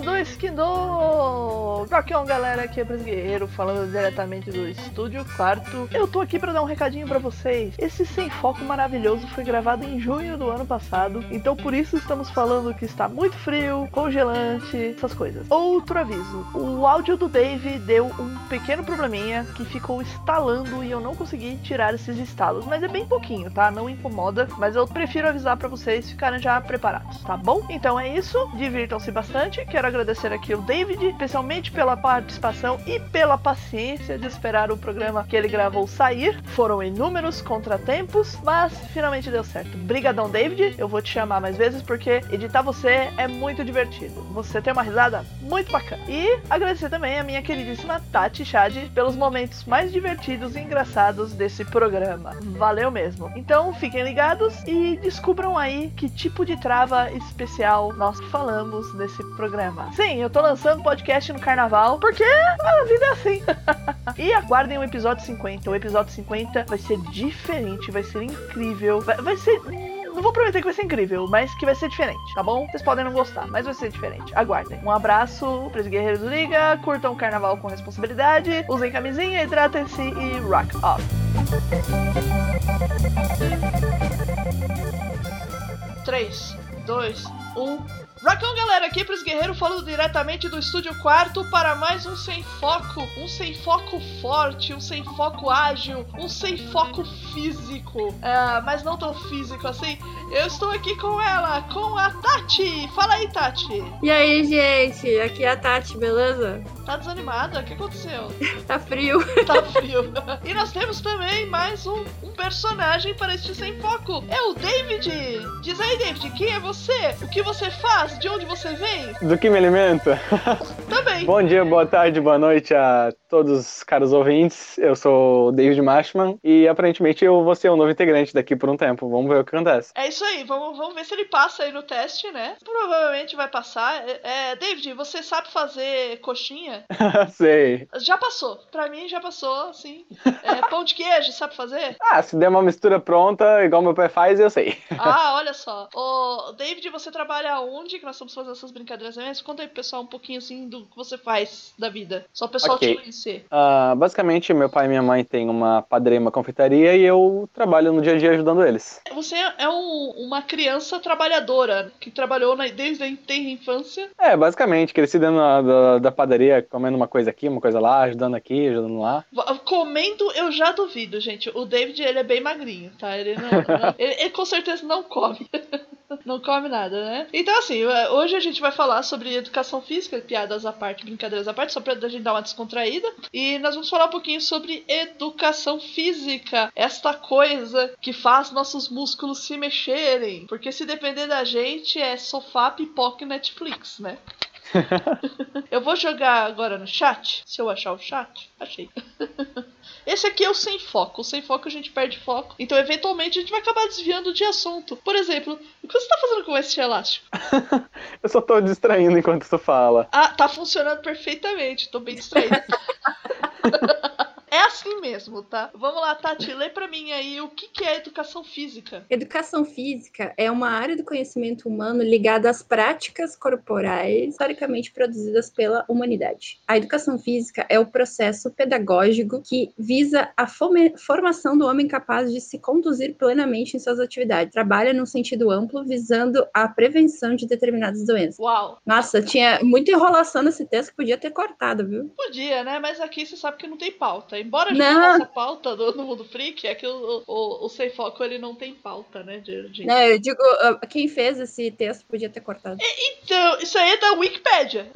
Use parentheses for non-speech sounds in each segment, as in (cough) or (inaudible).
Skindo, Skindo! Rockão, galera, aqui é Pris Guerreiro, falando diretamente do Estúdio Quarto. Eu tô aqui pra dar um recadinho pra vocês. Esse Sem Foco maravilhoso foi gravado em junho do ano passado, então por isso estamos falando que está muito frio, congelante, essas coisas. Outro aviso, o áudio do Dave deu um pequeno probleminha que ficou estalando e eu não consegui tirar esses estalos, mas é bem pouquinho, tá? Não incomoda, mas eu prefiro avisar pra vocês ficarem já preparados, tá bom? Então é isso, divirtam-se bastante. Quero agradecer aqui o David, especialmente pela participação e pela paciência de esperar o programa que ele gravou sair. Foram inúmeros contratempos, mas finalmente deu certo. Brigadão, David. Eu vou te chamar mais vezes porque editar você é muito divertido. Você tem uma risada muito bacana. E agradecer também a minha queridíssima Tati Chad pelos momentos mais divertidos e engraçados desse programa. Valeu mesmo. Então fiquem ligados e descubram aí que tipo de trava especial nós falamos nesse programa. Sim, eu tô lançando podcast no carnaval porque a vida é assim. (laughs) e aguardem o episódio 50. O episódio 50 vai ser diferente, vai ser incrível. Vai, vai ser. Não vou prometer que vai ser incrível, mas que vai ser diferente, tá bom? Vocês podem não gostar, mas vai ser diferente. Aguardem. Um abraço pros guerreiros do Liga, curtam o carnaval com responsabilidade, usem camisinha, hidratem-se e rock off. 3, 2, 1. Rockão, galera, aqui pros guerreiros falando diretamente do estúdio quarto para mais um sem foco, um sem foco forte, um sem foco ágil, um sem foco físico, é, mas não tão físico assim. Eu estou aqui com ela, com a Tati. Fala aí, Tati. E aí, gente? Aqui é a Tati, beleza? Tá desanimada? O que aconteceu? (laughs) tá frio. Tá frio. (laughs) e nós temos também mais um, um personagem para este sem foco. É o David. Diz aí, David, quem é você? O que você faz? De onde você vem? Do que me alimenta? (laughs) Também. Bom dia, boa tarde, boa noite a todos os caros ouvintes. Eu sou o David Mashman e aparentemente eu vou ser um novo integrante daqui por um tempo. Vamos ver o que acontece. É isso aí, vamos, vamos ver se ele passa aí no teste, né? Provavelmente vai passar. É, é, David, você sabe fazer coxinha? (laughs) Sei. Já passou. Pra mim já passou, sim. É, (laughs) pão de queijo, sabe fazer? Ah, se der uma mistura pronta, igual meu pai faz, eu sei. Ah, olha só. Ô, David, você trabalha onde? Que nós estamos fazendo essas brincadeiras mesmo? Conta aí pro pessoal um pouquinho assim do que você faz da vida. Só o pessoal Ok. te conhecer. Ah, basicamente, meu pai e minha mãe têm uma padaria e uma confeitaria e eu trabalho no dia a dia ajudando eles. Você é um- uma criança trabalhadora que trabalhou na- desde a infância. É, basicamente, cresci dentro da, da, da padaria, comendo uma coisa aqui, uma coisa lá, ajudando aqui, ajudando lá. Comendo, eu já duvido, gente. O David, ele é bem magrinho, tá? Ele, não, não- (laughs) ele, ele com certeza não come. (laughs) Não come nada, né? Então, assim, hoje a gente vai falar sobre educação física, piadas à parte, brincadeiras à parte, só pra gente dar uma descontraída. E nós vamos falar um pouquinho sobre educação física, esta coisa que faz nossos músculos se mexerem. Porque se depender da gente, é sofá, pipoca e Netflix, né? (laughs) Eu vou jogar agora no chat. Se eu achar o chat, achei. (laughs) Esse aqui é o sem foco. O sem foco a gente perde foco. Então, eventualmente, a gente vai acabar desviando de assunto. Por exemplo, o que você tá fazendo com esse elástico? (laughs) Eu só tô distraindo enquanto tu fala. Ah, tá funcionando perfeitamente. Tô bem distraída. Mesmo, tá? Vamos lá, Tati, lê pra mim aí o que, que é educação física. Educação física é uma área do conhecimento humano ligada às práticas corporais historicamente produzidas pela humanidade. A educação física é o processo pedagógico que visa a formação do homem capaz de se conduzir plenamente em suas atividades. Trabalha num sentido amplo, visando a prevenção de determinadas doenças. Uau, Nossa, tinha muita enrolação nesse texto que podia ter cortado, viu? podia, né? Mas aqui você sabe que não tem pauta. Embora a gente Não. faça pauta do, do Mundo Freak, é que o, o, o Sem Foco ele não tem pauta, né? De, de- Não, eu digo, ah, quem fez esse texto podia ter cortado. Então, isso aí é da Wikipédia.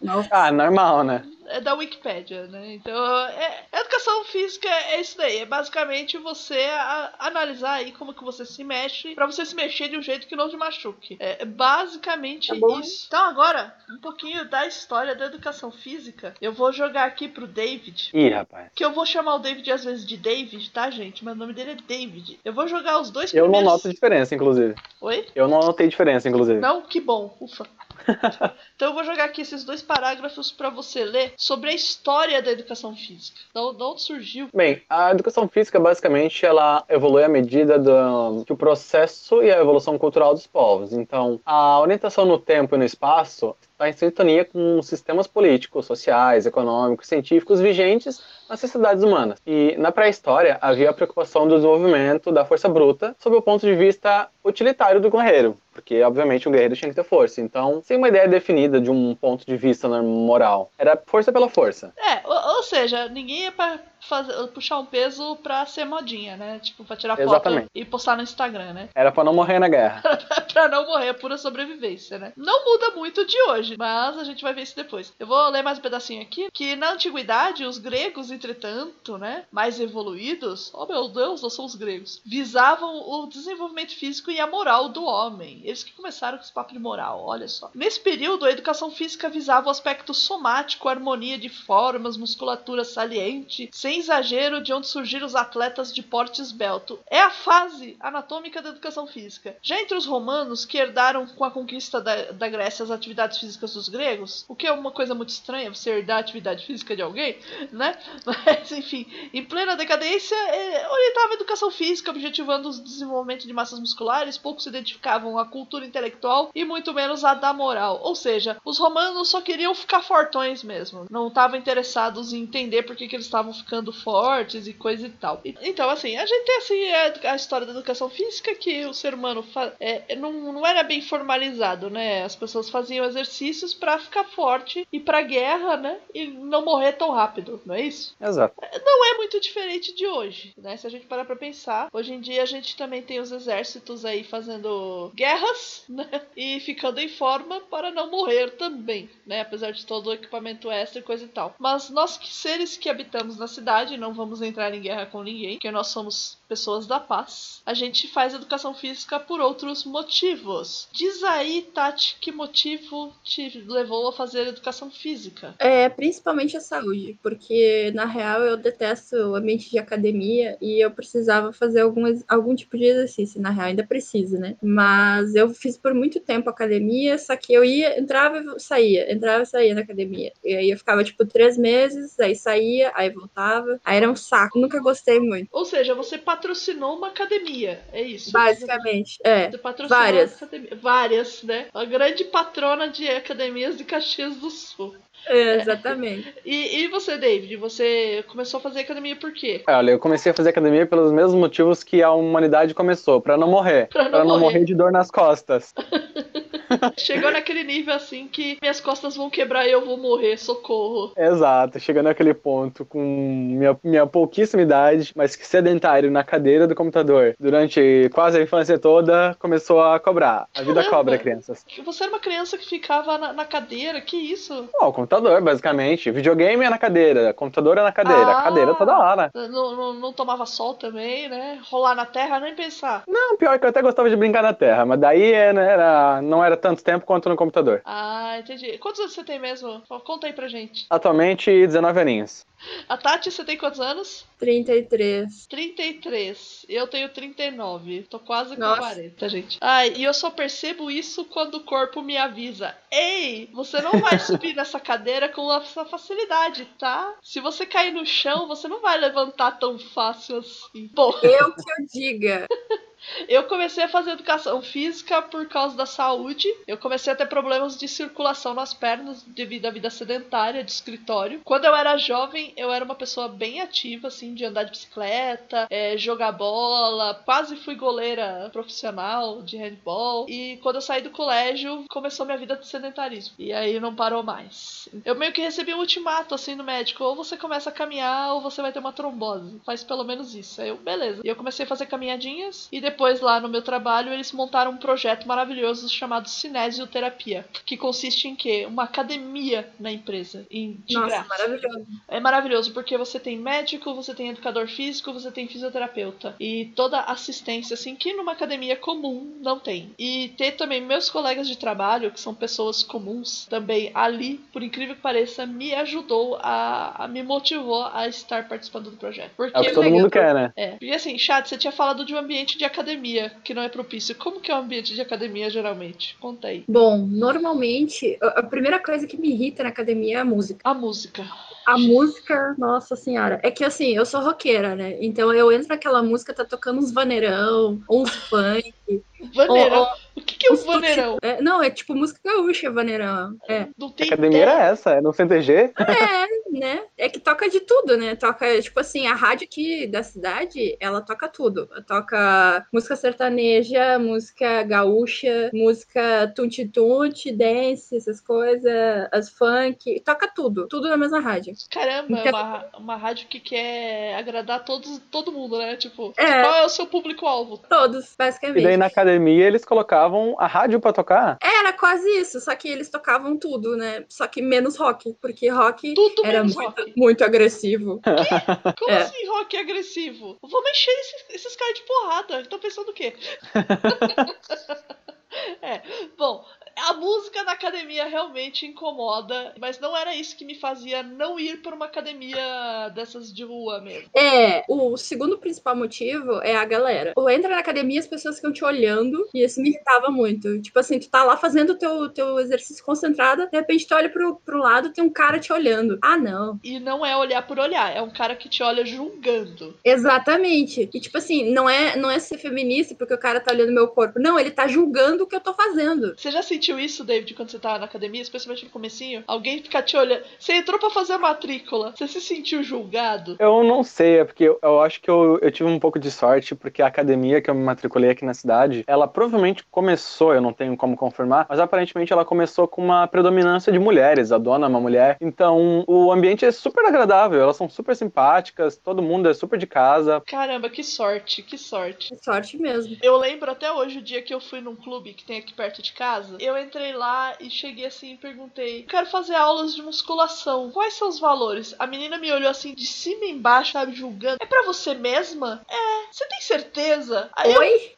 Nossa. Ah, normal, né? É da Wikipédia, né? Então, é, educação física é isso daí. É basicamente você a- analisar aí como que você se mexe pra você se mexer de um jeito que não te machuque. É basicamente Tá isso. Então, agora, um pouquinho da história da educação física. Eu vou jogar aqui pro David. Ih, rapaz. Que eu vou chamar o David às vezes de David, tá, gente? Mas o nome dele é David. Eu vou jogar os dois Eu não primeiros. noto diferença, inclusive. Oi? Eu não notei diferença, inclusive. Não? Que bom. Ufa. (laughs) então eu vou jogar aqui esses dois parágrafos para você ler sobre a história da educação física. Da onde surgiu? Bem, a educação física basicamente ela evolui à medida do que o processo e a evolução cultural dos povos. Então, a orientação no tempo e no espaço está em sintonia com sistemas políticos, sociais, econômicos, científicos vigentes nas sociedades humanas. E na pré-história havia a preocupação do desenvolvimento da força bruta sob o ponto de vista utilitário do guerreiro, porque obviamente um guerreiro tinha que ter força. Então, sem uma ideia definida de um ponto de vista moral, era força pela força. É, ou, ou seja, ninguém ia pra fazer, puxar um peso pra ser modinha, né? Tipo, pra tirar Exatamente. foto e postar no Instagram, né? Era pra não morrer na guerra. (laughs) pra não morrer, é pura sobrevivência, né? Não muda muito de hoje, mas a gente vai ver isso depois. Eu vou ler mais um pedacinho aqui, que na antiguidade, os gregos, entretanto, né, mais evoluídos, oh meu Deus, nós somos gregos, visavam o desenvolvimento físico e a moral do homem. Eles que começaram com esse papo de moral, olha só. Nesse período, a educação física visava o aspecto somático, harmonia de formas, musculatura saliente, sem exagero de onde surgiram os atletas de porte esbelto. É a fase anatômica da educação física. Já entre os romanos, que herdaram com a conquista da, da Grécia as atividades físicas dos gregos, o que é uma coisa muito estranha, você herdar a atividade física de alguém, (laughs) né? Mas, enfim, em plena decadência, é, orientava a educação física, objetivando o desenvolvimento de massas musculares, poucos se identificavam a cultura intelectual e muito menos a da moral. Ou seja, os romanos só queriam ficar fortões mesmo, não estavam interessados em entender por que, que eles estavam ficando fortes e coisa e tal. Então, assim, a gente tem assim a, a história da educação física que o ser humano é, não, não era bem formalizado, né? As pessoas faziam exercícios para ficar forte e para guerra, né? E não morrer tão rápido, não é isso? Exato. Não é muito diferente de hoje, né? Se a gente parar para pensar, hoje em dia a gente também tem os exércitos aí fazendo guerras, (laughs) né? E ficando em forma para não morrer também, né? Apesar de todo o equipamento extra e coisa e tal. Mas nós que seres que habitamos na cidade, não vamos entrar em guerra com ninguém, porque nós somos pessoas da paz. A gente faz educação física por outros motivos. Diz aí, Tati, que motivo te levou a fazer educação física? É, principalmente a saúde, porque na real eu detesto o ambiente de academia e eu precisava fazer algum, algum tipo de exercício. Na real, ainda preciso, né? Mas eu fiz por muito tempo academia, só que eu ia, entrava e saía, entrava e saía na academia. E aí eu ficava tipo três meses, aí saía, aí voltava. Aí era um saco, nunca gostei muito. Ou seja, você patrocinou uma academia, é isso? Basicamente, é. Você patrocinou Várias. academia- várias, né? A grande patrona de academias de Caxias do Sul. É, exatamente. (laughs) E, e você, David? Você começou a fazer academia por quê? Olha, eu comecei a fazer academia pelos mesmos motivos que a humanidade começou, pra não morrer. Pra não Pra não morrer. morrer de dor nas costas. (laughs) (laughs) Chegou naquele nível assim que minhas costas vão quebrar e eu vou morrer, socorro. Exato, chegando naquele ponto com minha, minha pouquíssima idade, mas que sedentário na cadeira do computador durante quase a infância toda, começou a cobrar. A vida Caramba. cobra, crianças. Você era uma criança que ficava na, na cadeira, que isso? O computador, basicamente. Videogame é na cadeira, computador é na cadeira, Ah. cadeira toda hora. Não, não, não tomava sol também, né? Rolar na terra, nem pensar. Não, pior que eu até gostava de brincar na terra, mas daí é, né, era, não era tanto tempo quanto no computador. Ah, entendi. Quantos anos você tem mesmo? Conta aí pra gente. Atualmente, 19 aninhos. A Tati, você tem quantos anos? 33. 33. Eu tenho 39. Tô quase com Nossa. 40, gente. Ai, e eu só percebo isso quando o corpo me avisa. Ei, você não vai (laughs) subir nessa cadeira com essa facilidade, tá? Se você cair no chão, você não vai levantar tão fácil assim. Bom, Eu que eu diga. (laughs) eu comecei a fazer educação física por causa da saúde. Eu comecei a ter problemas de circulação nas pernas devido à vida sedentária de escritório. Quando eu era jovem, eu era uma pessoa bem ativa, assim, de andar de bicicleta, é, jogar bola. Quase fui goleira profissional de handball. E quando eu saí do colégio, começou minha vida de sedentarismo. E aí não parou mais. Eu meio que recebi um ultimato, assim, no médico. Ou você começa a caminhar, ou você vai ter uma trombose. Faz pelo menos isso. Aí eu, beleza. E eu comecei a fazer caminhadinhas. E depois, lá no meu trabalho, eles montaram um projeto maravilhoso chamado Cinesioterapia. Que consiste em quê? Uma academia na empresa. Em, de Nossa, graça. maravilhoso. É maravilhoso porque você tem médico, você tem educador físico, você tem fisioterapeuta e toda assistência assim que numa academia comum não tem. E ter também meus colegas de trabalho, que são pessoas comuns, também ali, por incrível que pareça, me ajudou a, a me motivou a estar participando do projeto. Porque É o que todo legal. mundo quer, né? é, porque assim, chat, você tinha falado de um ambiente de academia. Academia, que não é propício. Como que é o ambiente de academia geralmente? Conta aí. Bom, normalmente, a primeira coisa que me irrita na academia é a música. A música. A música, nossa senhora. É que assim, eu sou roqueira, né? Então eu entro naquela música, tá tocando uns vaneirão, uns funk. Vaneirão. Ó, ó, O que, que é um uns tuti- vaneirão? É, não, é tipo música gaúcha, vaneirão. É. Não A tem academia ideia. era essa, é no CTG. É, né? É que toca de tudo, né? Toca, tipo assim, a rádio aqui da cidade, ela toca tudo. Toca música sertaneja, música gaúcha, música tunti-tunti, dance, essas coisas, as funk. Toca tudo, tudo na mesma rádio. Caramba, é Então- uma, uma rádio que quer agradar todos, todo mundo, né? Tipo, É. qual é o seu público-alvo? Todos, E basicamente. daí na academia eles colocavam a rádio pra tocar. Era quase isso, só que eles tocavam tudo, né? Só que menos rock, porque rock Tudo era muito, rock. muito agressivo. (laughs) Como É. assim rock agressivo? Vamos encher esses, esses caras de porrada. Estão pensando o quê? (laughs) (laughs) é, bom, a música na academia realmente incomoda, mas não era isso que me fazia não ir para uma academia dessas de rua mesmo. É, o segundo principal motivo é a galera. Ou entra na academia, as pessoas ficam te olhando, e isso me irritava muito. Tipo assim, tu tá lá fazendo o teu, teu exercício concentrada, de repente tu olha pro, pro lado, tem um cara te olhando. Ah, não. E não é olhar por olhar, é um cara que te olha julgando. Exatamente. E tipo assim, não é, não é ser feminista porque o cara tá olhando meu corpo. Não, ele tá julgando o que eu tô fazendo. Você já sentiu isso, David, quando você tava na academia, especialmente no comecinho? Alguém fica te olhando. Você entrou pra fazer a matrícula, você se sentiu julgado? Eu não sei, é porque eu, eu acho que eu, eu tive um pouco de sorte, porque a academia que eu me matriculei aqui na cidade, ela provavelmente começou, eu não tenho como confirmar, mas aparentemente ela começou com uma predominância de mulheres, a dona é uma mulher. Então o ambiente é super agradável, elas são super simpáticas, todo mundo é super de casa. Caramba, que sorte, que sorte. É sorte mesmo. Eu lembro até hoje o dia que eu fui num clube que tem aqui perto de casa. Eu entrei lá e cheguei assim e perguntei: Quero fazer aulas de musculação. Quais são os valores? A menina me olhou assim de cima e embaixo, sabe, julgando. É pra você mesma? É. Você tem certeza? Aí eu, Oi?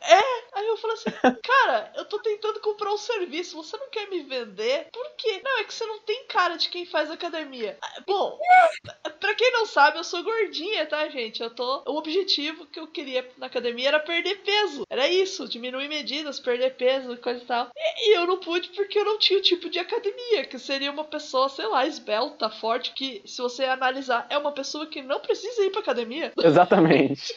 aí eu falei assim: (laughs) Cara, eu tô tentando comprar um serviço. Você não quer me vender? Por quê? Não, é que você não tem cara de quem faz academia. Bom, (laughs) pra quem não sabe, eu sou gordinha, tá, gente? Eu tô. O objetivo que eu queria na academia era perder peso. Era isso, diminuir medidas, perder peso, coisa e tal. E, e eu não pude porque eu não tinha o tipo de academia, que seria uma pessoa, sei lá, esbelta, forte, que se você analisar, é uma pessoa que não precisa ir pra academia. (laughs) Exatamente.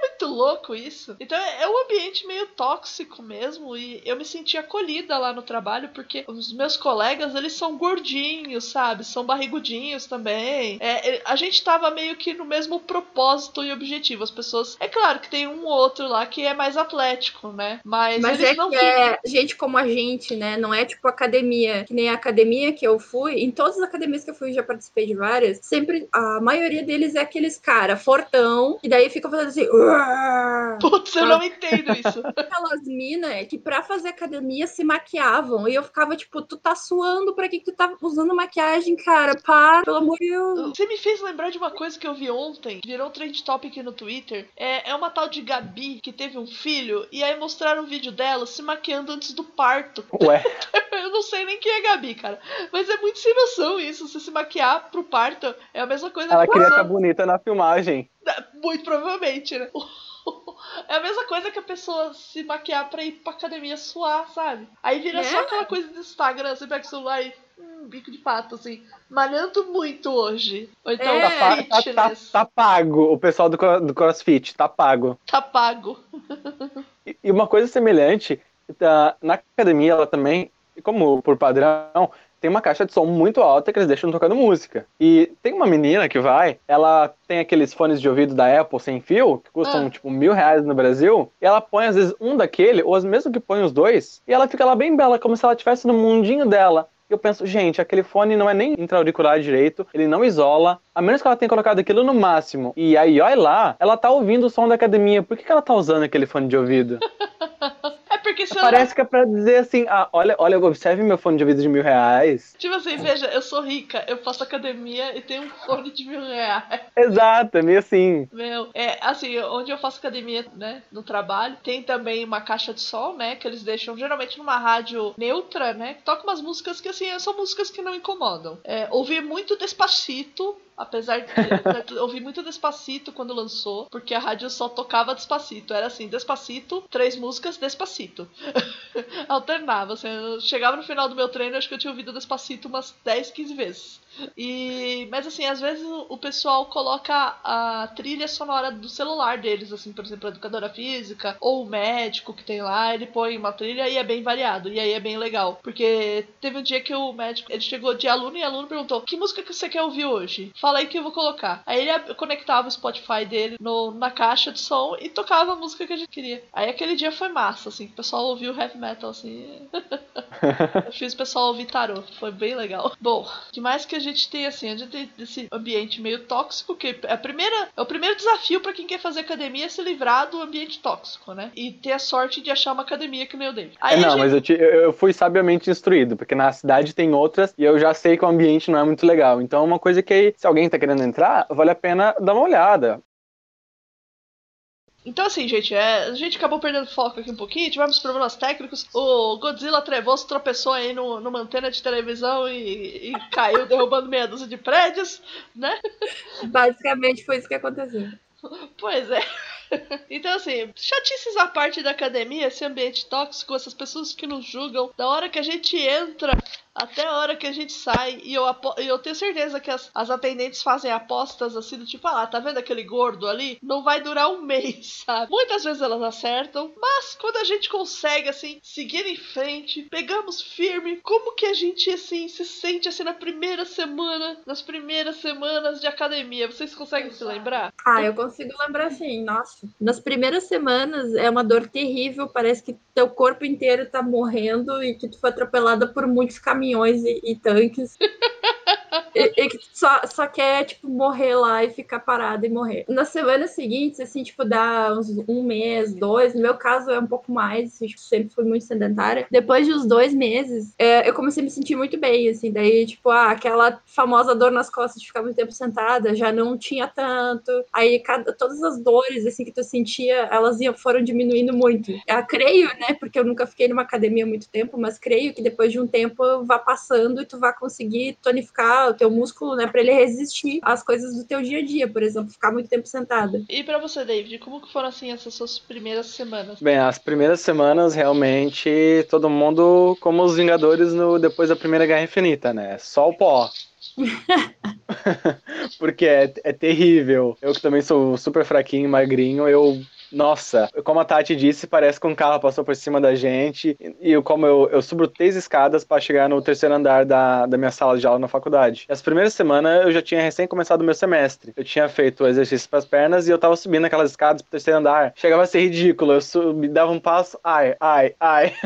muito louco isso. Então é, é um ambiente meio tóxico mesmo e eu me senti acolhida lá no trabalho porque os meus colegas, eles são gordinhos, sabe? São barrigudinhos também. É, é, a gente tava meio que no mesmo propósito e objetivo. As pessoas... É claro que tem um ou outro lá que é mais atlético, né? Mas, Mas eles é não que é gente como a gente, né? Não é tipo academia. Que nem a academia que eu fui. Em todas as academias que eu fui, já participei de várias. Sempre, a maioria deles é aqueles cara fortão. E daí fica fazendo assim. Putz, eu não entendo isso. (laughs) Aquelas minas que pra fazer academia se maquiavam. E eu ficava tipo, tu tá suando, pra que que tu tá usando maquiagem, cara? Para, pelo amor de Deus. Você me fez lembrar de uma coisa que eu vi ontem, virou trend topic no Twitter. É, é uma tal de Gabi que teve um filho, e aí mostraram um vídeo dela se maquiando antes do parto. Ué, (laughs) Eu não sei nem quem é Gabi, cara. Mas é muito sem noção isso. Você se maquiar pro parto é a mesma coisa ela que queria a estar bonita na filmagem. Muito provavelmente, né? (laughs) É a mesma coisa que a pessoa se maquiar pra ir pra academia suar, sabe? Aí vira É. só aquela coisa do Instagram, você pega o celular e. Hum, bico de pato, assim. Malhando muito hoje. Ou então É. Tá, tá- tá- tá pago, o pessoal do, do CrossFit, tá pago. tá pago. (laughs) E- E uma coisa semelhante, na academia ela também, como por padrão, tem uma caixa de som muito alta que eles deixam tocando música. E tem uma menina que vai, ela tem aqueles fones de ouvido da Apple sem fio, que custam Ah. tipo mil reais no Brasil, e ela põe às vezes um daquele, ou mesmo que põe os dois, e ela fica lá bem bela, como se ela estivesse no mundinho dela. E eu penso, gente, aquele fone não é nem intra-auricular direito, ele não isola, a menos que ela tenha colocado aquilo no máximo. E aí, olha lá, ela tá ouvindo o som da academia. Por que, que ela tá usando aquele fone de ouvido? (laughs) Porque se. Parece que é pra dizer assim, ah, olha, olha, observe meu fone de ouvido de mil reais. Tipo assim, veja, eu sou rica, eu faço academia e tenho um fone de mil reais. Exato, é meio assim. Meu, é assim, onde eu faço academia, né, no trabalho, tem também uma caixa de som, né, que eles deixam geralmente numa rádio neutra, né, que toca umas músicas que, assim, são músicas que não incomodam. É, ouvir muito Despacito apesar de né, eu ouvi muito Despacito quando lançou, porque a rádio só tocava Despacito. Era assim, Despacito, três músicas, Despacito. (laughs) Alternava. Assim, eu chegava no final do meu treino, acho que eu tinha ouvido Despacito umas 10, 15 vezes. E, mas assim, às vezes o pessoal coloca a trilha sonora do celular deles, assim, por exemplo, a educadora física ou o médico que tem lá, ele põe uma trilha e é bem variado. E aí é bem legal. Porque teve um dia que o médico, ele chegou de aluno e aluno perguntou: "Que música que você quer ouvir hoje?" Fala aí que eu vou colocar. Aí ele conectava o Spotify dele no, na caixa de som e tocava a música que a gente queria. Aí aquele dia foi massa, assim, o pessoal ouviu heavy metal assim. (laughs) eu fiz o pessoal ouvir tarô, foi bem legal. Bom, que mais que a gente tem assim, a gente tem esse ambiente meio tóxico, que é a primeira, é o primeiro desafio para quem quer fazer academia é se livrar do ambiente tóxico, né? E ter a sorte de achar uma academia que nem o David. Aí é, não, gente... mas eu, te, eu fui sabiamente instruído, porque na cidade tem outras e eu já sei que o ambiente não é muito legal. Então é uma coisa que se alguém tá querendo entrar, vale a pena dar uma olhada. Então, assim, gente, é, a gente acabou perdendo foco aqui um pouquinho, tivemos problemas técnicos. O Godzilla Trevoso tropeçou aí no, numa antena de televisão e, e caiu derrubando meia dúzia de prédios, né? Basicamente foi isso que aconteceu. Pois é. (laughs) Então, assim, chatices à parte da academia, esse ambiente tóxico, essas pessoas que nos julgam, da hora que a gente entra até a hora que a gente sai. E eu, eu tenho certeza que as, as atendentes fazem apostas assim do tipo, ah, tá vendo aquele gordo ali? Não vai durar um (laughs) mês, sabe? Muitas vezes elas acertam, mas quando a gente consegue, assim, seguir em frente, pegamos firme, como que a gente, assim, se sente, assim, na primeira semana, nas primeiras semanas de academia? Vocês conseguem se lembrar? Ah, eu consigo lembrar sim, nossa. Nas primeiras semanas é uma dor terrível, parece que teu corpo inteiro tá morrendo e que tu foi atropelada por muitos caminhões e, e tanques. (laughs) e, só, só quer, tipo, morrer lá e ficar parado e morrer. Nas semanas seguintes, assim, tipo, dá uns um mês, dois. No meu caso, é um pouco mais, assim, tipo, sempre fui muito sedentária. Depois de uns dois meses, é, eu comecei a me sentir muito bem, assim. Daí, tipo, ah, aquela famosa dor nas costas de ficar muito tempo sentada já não tinha tanto. Aí, cada, todas as dores, assim, que tu sentia, elas iam, foram diminuindo muito. Eu creio, né, porque eu nunca fiquei numa academia muito tempo, mas creio que depois de um tempo vá passando e tu vai conseguir tonificar o teu músculo, né, para ele resistir às coisas do teu dia a dia, por exemplo, ficar muito tempo sentada. E para você, David, como que foram assim essas suas primeiras semanas? Bem, as primeiras semanas realmente todo mundo como os Vingadores no depois da Primeira Guerra Infinita, né? Só o pó. (laughs) (laughs) Porque é, é terrível. Eu que também sou super fraquinho, magrinho, eu nossa, como a Tati disse, parece que um carro passou por cima da gente. E eu, como eu, eu subo três escadas para chegar no terceiro andar da, da minha sala de aula na faculdade. As primeiras semanas eu já tinha recém começado o meu semestre. Eu tinha feito exercício para as pernas e eu tava subindo aquelas escadas pro terceiro andar. Chegava a ser ridículo. Eu subi, dava um passo, ai, ai, ai. (laughs)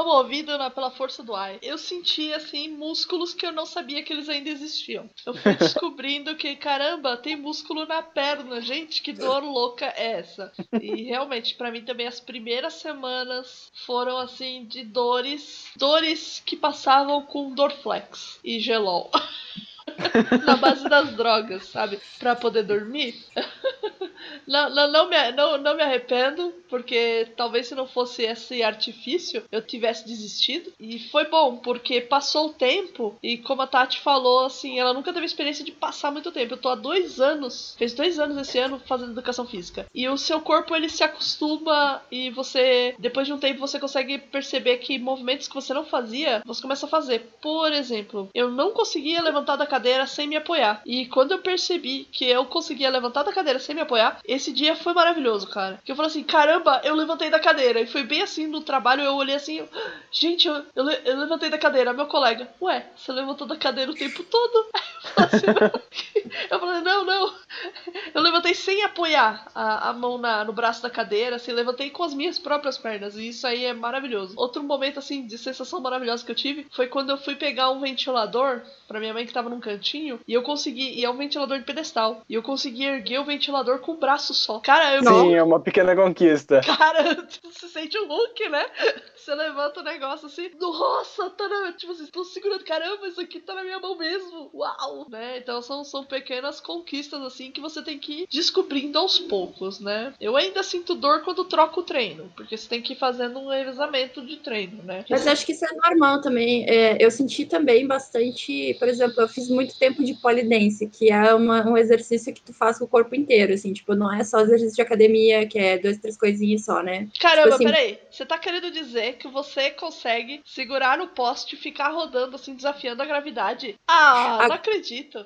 movido na, pela força do ar. Eu senti, assim, músculos que eu não sabia que eles ainda existiam. Eu fui (laughs) descobrindo que, caramba, tem músculo na perna. Gente, que dor louca é essa? E realmente, para mim também, as primeiras semanas foram, assim, de dores. Dores que passavam com Dorflex e Gelol. (laughs) (laughs) na base das drogas, sabe? Pra poder dormir. (laughs) não, não, não, me, não, não me arrependo, porque talvez se não fosse esse artifício, eu tivesse desistido. E foi bom, porque passou o tempo, e como a Tati falou, assim, ela nunca teve experiência de passar muito tempo. Eu tô há dois anos, fez dois anos esse ano fazendo educação física. E o seu corpo, ele se acostuma, e você, depois de um tempo, você consegue perceber que movimentos que você não fazia, você começa a fazer. Por exemplo, eu não conseguia levantar da cadeira sem me apoiar. E quando eu percebi que eu conseguia levantar da cadeira sem me apoiar, esse dia foi maravilhoso, cara. Que eu falei assim: caramba, eu levantei da cadeira. E foi bem assim no trabalho, eu olhei assim: gente, eu, eu, eu levantei da cadeira. Meu colega, ué, você levantou da cadeira o tempo todo? (laughs) Eu falei, assim, eu falei não, não. Eu levantei sem apoiar a, a mão na, no braço da cadeira, assim, levantei com as minhas próprias pernas. E isso aí é maravilhoso. Outro momento, assim, de sensação maravilhosa que eu tive foi quando eu fui pegar um ventilador pra minha mãe que tava num cantinho e eu consegui. E é um ventilador de pedestal. E eu consegui erguer o ventilador com o braço só. Cara, eu Sim, é uma pequena conquista. (laughs) Cara, se sente um Hulk, né? Você levanta o negócio assim, nossa, tá na. Tipo assim, tô segurando, caramba, isso aqui tá na minha mão mesmo. Uau! Né? Então são, são pequenas conquistas, assim, que você tem que ir descobrindo aos poucos, né? Eu ainda sinto dor quando troco o treino, porque você tem que ir fazendo um revezamento de treino, né? Mas acho que isso é normal também. É, eu senti também bastante, por exemplo, eu fiz muito tempo de polidense, que é uma, um exercício que tu faz com o corpo inteiro, assim, tipo, não é só exercício de academia, que é dois, três coisinhas só, né? Caramba, tipo assim, peraí. Você tá querendo dizer que você consegue segurar no poste e ficar rodando assim, desafiando a gravidade? Ah, A- não acredito.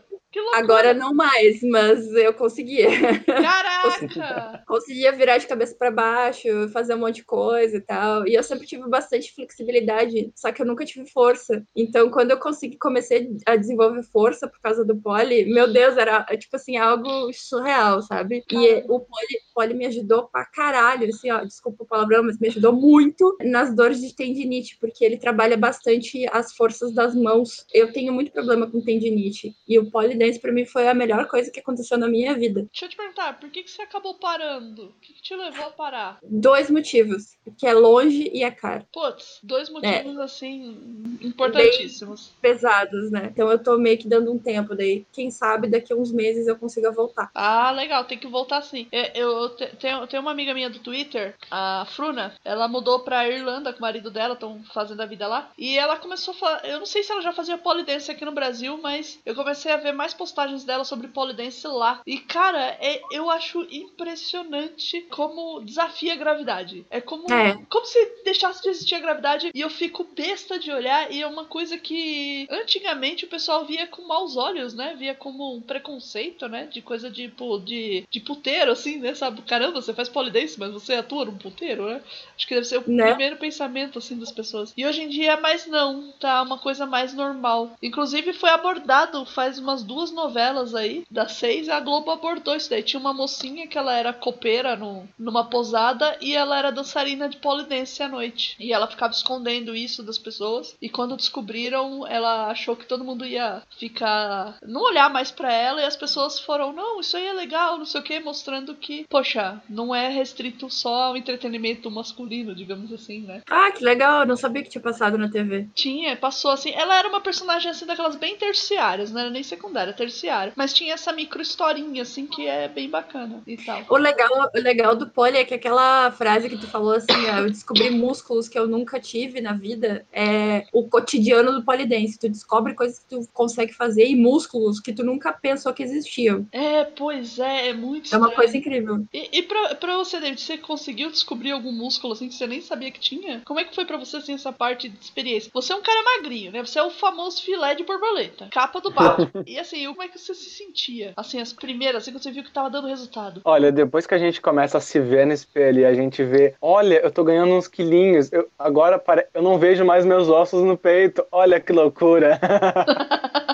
Agora não mais, mas eu conseguia. Caraca! (laughs) conseguia virar de cabeça para baixo, fazer um monte de coisa e tal. E eu sempre tive bastante flexibilidade, só que eu nunca tive força. Então, quando eu consegui comecei a desenvolver força por causa do pole, meu Deus, era tipo assim, algo surreal, sabe? E o pole, pole me ajudou pra caralho, assim, ó, desculpa o palavrão, mas me ajudou muito nas dores de tendinite, porque ele trabalha bastante as forças das mãos. Eu tenho muito problema com tendinite, e o pole dance pra mim foi a melhor coisa que aconteceu na minha vida. Deixa eu te perguntar, por que, que você acabou parando? O que, que te levou a parar? Dois motivos, que é longe e é caro. Putz, dois É. motivos assim importantíssimos. pesados, né? Então eu tô meio que dando um tempo daí. Quem sabe daqui a uns meses eu consiga voltar. Ah, legal, tem que voltar sim. É, Eu te- tenho, tenho uma amiga minha do Twitter, a Fruna, ela mudou pra Irlanda com o marido dela, estão fazendo a vida lá. E ela começou a falar. Eu não sei se ela já fazia polidense aqui no Brasil, mas eu comecei a ver mais postagens dela sobre polidense lá. E, cara, é, eu acho impressionante como desafia a gravidade. É como, É. como se deixasse de existir a gravidade e eu fico besta de olhar. E é uma coisa que antigamente o pessoal via com maus olhos, né? Via como um preconceito, né? De coisa de, de, de puteiro, assim, né? Sabe? Caramba, você faz polidense, mas você atua num puteiro, né? Acho que deve ser o Né? primeiro pensamento, assim, das pessoas. E hoje em dia, mais não, tá uma coisa mais normal. Inclusive, foi abordado faz umas duas novelas aí, das seis, a Globo abordou isso daí. Tinha uma mocinha que ela era copeira no, numa posada e ela era dançarina de polidense à noite. E ela ficava escondendo isso das pessoas. E quando descobriram, ela achou que todo mundo ia ficar. não olhar mais pra ela. E as pessoas foram, não, isso aí é legal, não sei o que, mostrando que, poxa, não é restrito só ao entretenimento masculino, digamos assim, né? Ah, que legal, eu não sabia que tinha passado na TV. Tinha, passou assim. Ela era uma personagem assim daquelas bem terciárias, não era nem secundária, terciária. Mas tinha essa micro historinha, assim, que é bem bacana e tal. O legal, o legal do pole é que aquela frase que tu falou assim, ó, eu descobri músculos que eu nunca tive na vida, é o cotidiano do polidense. Tu descobre coisas que tu consegue fazer e músculos que tu nunca pensou que existiam. É, pois é, é muito É uma estranho. coisa incrível. E, e pra, pra você, David, você conseguiu descobrir algum músculo assim que você nem sabia que tinha? Como é que foi pra você assim, essa parte de experiência? Você é um cara magrinho, né? Você é o famoso filé de borboleta, capa do bar. (laughs) e assim, como é que você se sentia? Assim, as primeiras, assim, quando você viu que tava dando resultado. Olha, depois que a gente começa a se ver no espelho e a gente vê, olha, eu tô ganhando uns quilinhos, eu, agora pare... eu não vejo mais meus ossos no peito, olha que loucura. (laughs)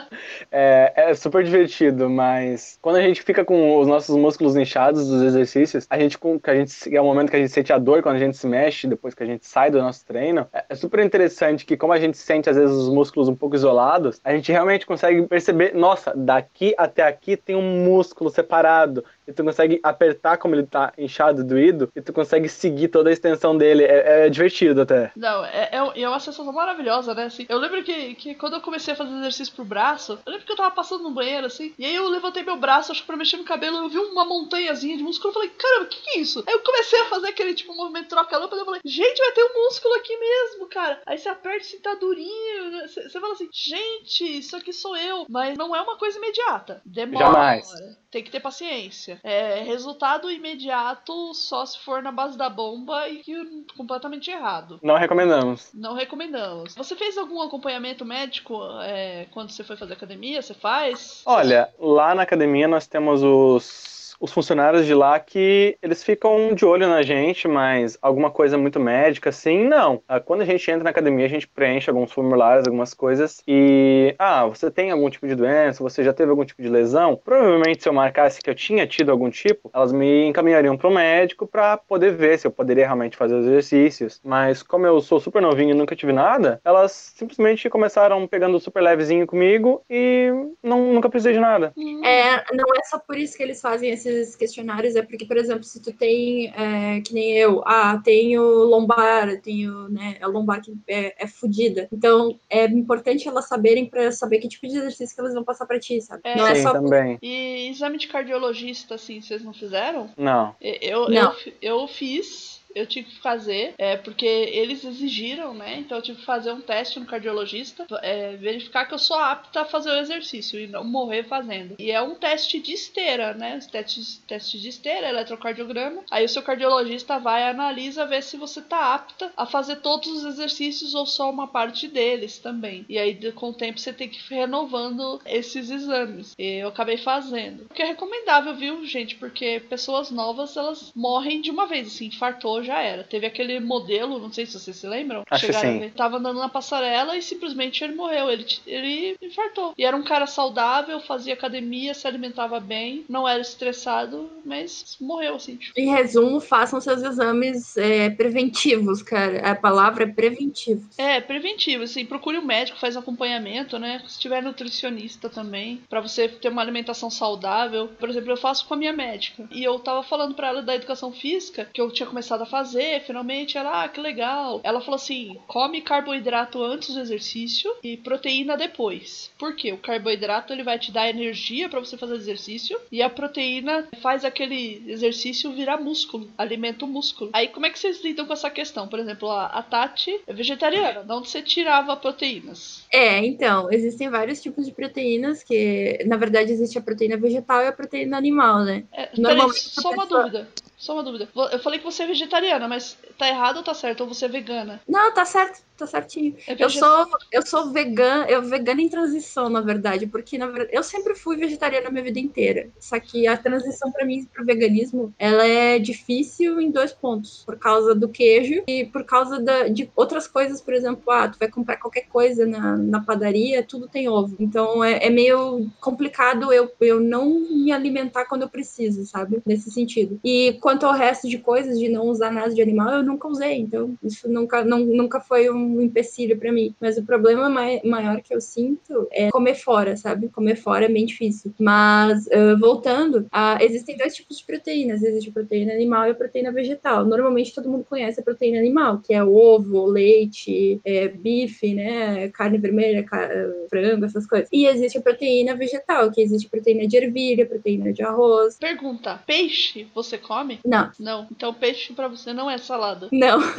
é, é super divertido, mas quando a gente fica com os nossos músculos inchados dos exercícios, a gente, com, que a gente é o momento que a gente sente a dor quando a gente se mexe, depois que a gente sai do nosso treino, é, é super interessante que como a gente sente às vezes os músculos um pouco isolados, a gente realmente consegue perceber, nossa, daqui até aqui tem um músculo separado, e tu consegue apertar como ele tá inchado, doído, e tu consegue seguir toda a extensão dele. É, é divertido até. Não, é, é, é uma sensação maravilhosa, né? Assim, eu lembro que, que quando eu comecei a fazer exercício pro braço, eu lembro que eu tava passando no banheiro, assim, e aí eu levantei meu braço, acho que pra mexer no cabelo, eu vi uma montanhazinha de músculo, eu falei, caramba, o que, que é isso? Aí eu comecei a fazer aquele tipo movimento troca-lâmpada, eu falei, gente, vai ter um músculo aqui mesmo, cara. Aí você aperta e tá durinho, né? você, você fala assim, gente, isso aqui sou eu. Mas não é uma coisa imediata. Demora. Jamais. Tem que ter paciência. É, resultado imediato só se for na base da bomba e que completamente errado. Não recomendamos. Não recomendamos. Você fez algum acompanhamento médico é, quando você foi fazer academia? Você faz? Olha, lá na academia nós temos os os funcionários de lá que eles ficam de olho na gente, mas alguma coisa muito médica, assim, não. Ah, Quando a gente entra na academia, a gente preenche alguns formulários, algumas coisas, e, ah, você tem algum tipo de doença, você já teve algum tipo de lesão? Provavelmente, se eu marcasse que eu tinha tido algum tipo, elas me encaminhariam para o médico para poder ver se eu poderia realmente fazer os exercícios. Mas, como eu sou super novinho e nunca tive nada, elas simplesmente começaram pegando super levezinho comigo e não, nunca precisei de nada. É, não é só por isso que eles fazem esses desses questionários é porque, por exemplo, se tu tem, é, que nem eu, ah, tenho lombar, tenho, né, a lombar que é, é fodida. Então, é importante elas saberem para saber que tipo de exercício que elas vão passar para ti, sabe? É, não é Sim, só também. E exame de cardiologista, assim, vocês não fizeram? Não. Eu, Não. eu, eu fiz. Eu tive que fazer, é, porque eles exigiram, né? Então eu tive que fazer um teste no cardiologista, é, verificar que eu sou apta a fazer o exercício e não morrer fazendo. E é um teste de esteira, né? Teste, teste de esteira, eletrocardiograma. Aí o seu cardiologista vai analisa, vê se você tá apta a fazer todos os exercícios ou só uma parte deles também. E aí, com o tempo, você tem que ir renovando esses exames. E eu acabei fazendo. O que é recomendável, viu, gente? Porque pessoas novas, elas morrem de uma vez, assim, infartou, já era. Teve aquele modelo, não sei se vocês se lembram. Acho que chegaram a sim. ver, Tava andando na passarela e simplesmente ele morreu. Ele, ele infartou. E era um cara saudável, fazia academia, se alimentava bem, não era estressado, mas morreu, assim. tipo. Em resumo, façam seus exames é, preventivos, cara. A palavra é preventivo. É, preventivo, assim, procure um médico, faz acompanhamento, né? Se tiver nutricionista também, pra você ter uma alimentação saudável. Por exemplo, eu faço com a minha médica. E eu tava falando pra ela da educação física, que eu tinha começado a fazer, finalmente, ela, ah, que legal. Ela falou assim: come carboidrato antes do exercício e proteína depois. Por quê? O carboidrato ele vai te dar energia pra você fazer exercício e a proteína faz aquele exercício virar músculo, alimenta o músculo. Aí como é que vocês lidam com essa questão? Por exemplo, a, a Tati é vegetariana, de onde você tirava proteínas? É, então, existem vários tipos de proteínas que, na verdade, existe a proteína vegetal e a proteína animal, né? É, Normalmente só a uma pessoa- dúvida. Só uma dúvida. Eu falei que você é vegetariana, mas tá errado ou tá certo? Ou você é vegana? Não, tá certo, tá certinho. É Eu sou, eu sou vegana, eu vegana em transição, na verdade, porque na verdade, eu sempre fui vegetariana a minha vida inteira. Só que a transição para mim pro veganismo, ela é difícil em dois pontos, por causa do queijo e por causa da- de outras coisas, por exemplo, ah, tu vai comprar qualquer coisa na, na padaria, tudo tem ovo. Então é, é meio complicado eu, eu não me alimentar quando eu preciso, sabe? Nesse sentido. E quanto ao resto de coisas, de não usar nada de animal, eu nunca usei. Então, isso nunca, não, nunca foi um empecilho pra mim. Mas o problema mai- maior que eu sinto é comer fora, sabe? Comer fora é bem difícil. Mas, ah, voltando, ah, existem dois tipos de proteínas. Existe a proteína animal e a proteína vegetal. Normalmente todo mundo conhece a proteína animal, que é ovo, leite, é, bife, né? Carne vermelha, ca- frango, essas coisas. E existe a proteína vegetal, que existe proteína de ervilha, proteína de arroz. Pergunta: peixe você come? Não, Não. Então peixe pra você não é salada. Não. (laughs)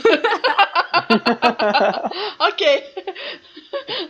(laughs) ok.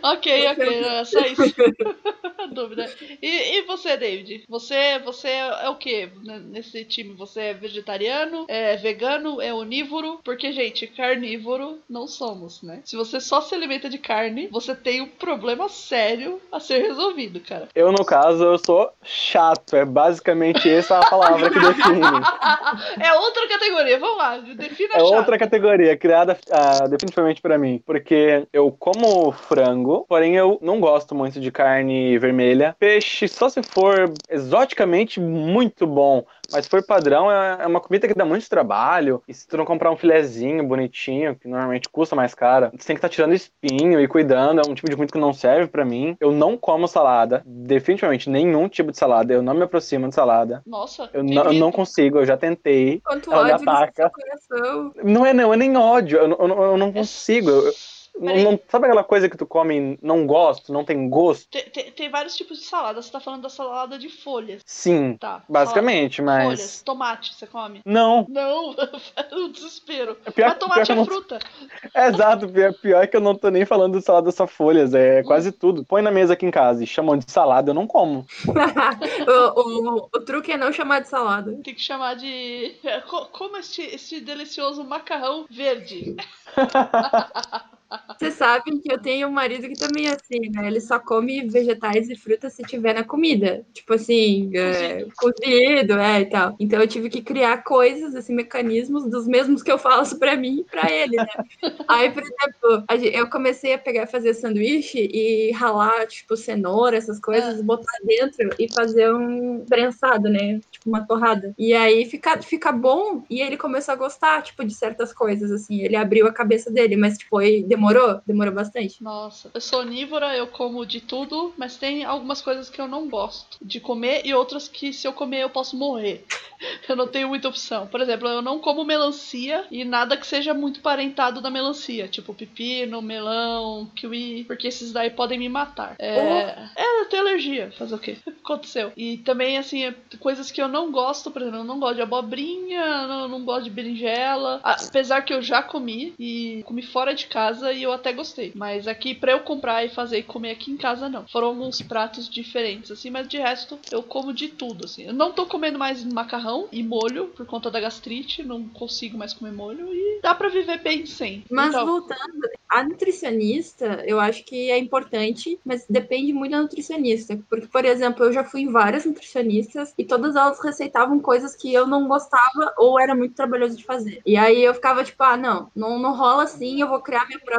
ok, ok. É só isso. (laughs) Dúvida. E, e você, David? Você, você é o que nesse time? Você é vegetariano? É vegano? É onívoro? Porque, gente, carnívoro não somos, né? Se você só se alimenta de carne, você tem um problema sério a ser resolvido, cara. Eu, no caso, eu sou chato. É basicamente essa a palavra que define. (laughs) é outra categoria. Vamos lá, defina É chato. outra categoria criada ah, definitivamente pra mim. Porque eu como frango, porém eu não gosto muito de carne vermelha. Peixe, só se for exoticamente muito bom. Mas se for padrão, é é uma comida que dá muito trabalho. E se tu não comprar um filezinho bonitinho, que normalmente custa mais caro, tu tem que estar tirando espinho e cuidando. É um tipo de comida que não serve pra mim. Eu não como salada. Definitivamente nenhum tipo de salada. Eu não me aproximo de salada. Nossa, Eu não, eu não consigo, eu já tentei. Quanto Ela ódio ataca. coração. Não é não, é nem ódio. Eu, não- eu eu não consigo. Eu- não- sabe aquela coisa que tu come não gosto, não tem gosto? Tem, tem- tem vários tipos de salada. Você tá falando da salada de folhas. Sim, Tá. basicamente, salada- mas. Folhas. Tomate, você come? Não. Não, (laughs) o desespero. É pior, Mas tomate pior que eu é não- fruta. É (laughs) exato, pior, pior que eu não tô nem falando de salada só folhas, é Hum. quase tudo. Põe na mesa aqui em casa e chamam de salada, eu não como. (laughs) o, o, o truque é não chamar de salada. Tem que chamar de. Co- Como este, este delicioso macarrão verde. Vocês sabem que eu tenho um marido que também é assim, né? Ele só come vegetais e frutas se tiver na comida. Tipo assim, é, cozido, é, e tal. Então eu tive que criar coisas, assim, mecanismos dos mesmos que eu faço pra mim e pra ele, né? Aí, por exemplo, eu comecei a pegar, fazer sanduíche e ralar, tipo, cenoura, essas coisas, botar dentro e fazer um prensado, né? Tipo, uma torrada. E aí fica, fica bom e ele começou a gostar, tipo, de certas coisas, assim. Ele abriu a cabeça dele, mas, tipo, demorou. Demorou, demorou bastante. Nossa, eu sou onívora, eu como de tudo, mas tem algumas coisas que eu não gosto de comer e outras que se eu comer eu posso morrer. (laughs) Eu não tenho muita opção. Por exemplo, eu não como melancia e nada que seja muito parentado da melancia, tipo pepino, melão, kiwi, porque esses daí podem me matar. É, Oh. é eu tenho alergia, fazer o quê? (laughs) Aconteceu. E também, assim, é coisas que eu não gosto, por exemplo, eu não gosto de abobrinha, não, não gosto de berinjela, apesar que eu já comi e comi fora de casa e eu até gostei. Mas aqui, pra eu comprar e fazer e comer aqui em casa, não. Foram alguns pratos diferentes, assim, mas de resto, eu como de tudo, assim. Eu não tô comendo mais macarrão e molho por conta da gastrite, não consigo mais comer molho e dá pra viver bem sem. Mas Então, voltando, a nutricionista, eu acho que é importante, mas depende muito da nutricionista. Porque, por exemplo, eu já fui em várias nutricionistas e todas elas receitavam coisas que eu não gostava ou era muito trabalhoso de fazer. E aí eu ficava tipo, ah, não, não, não rola assim, eu vou criar minha própria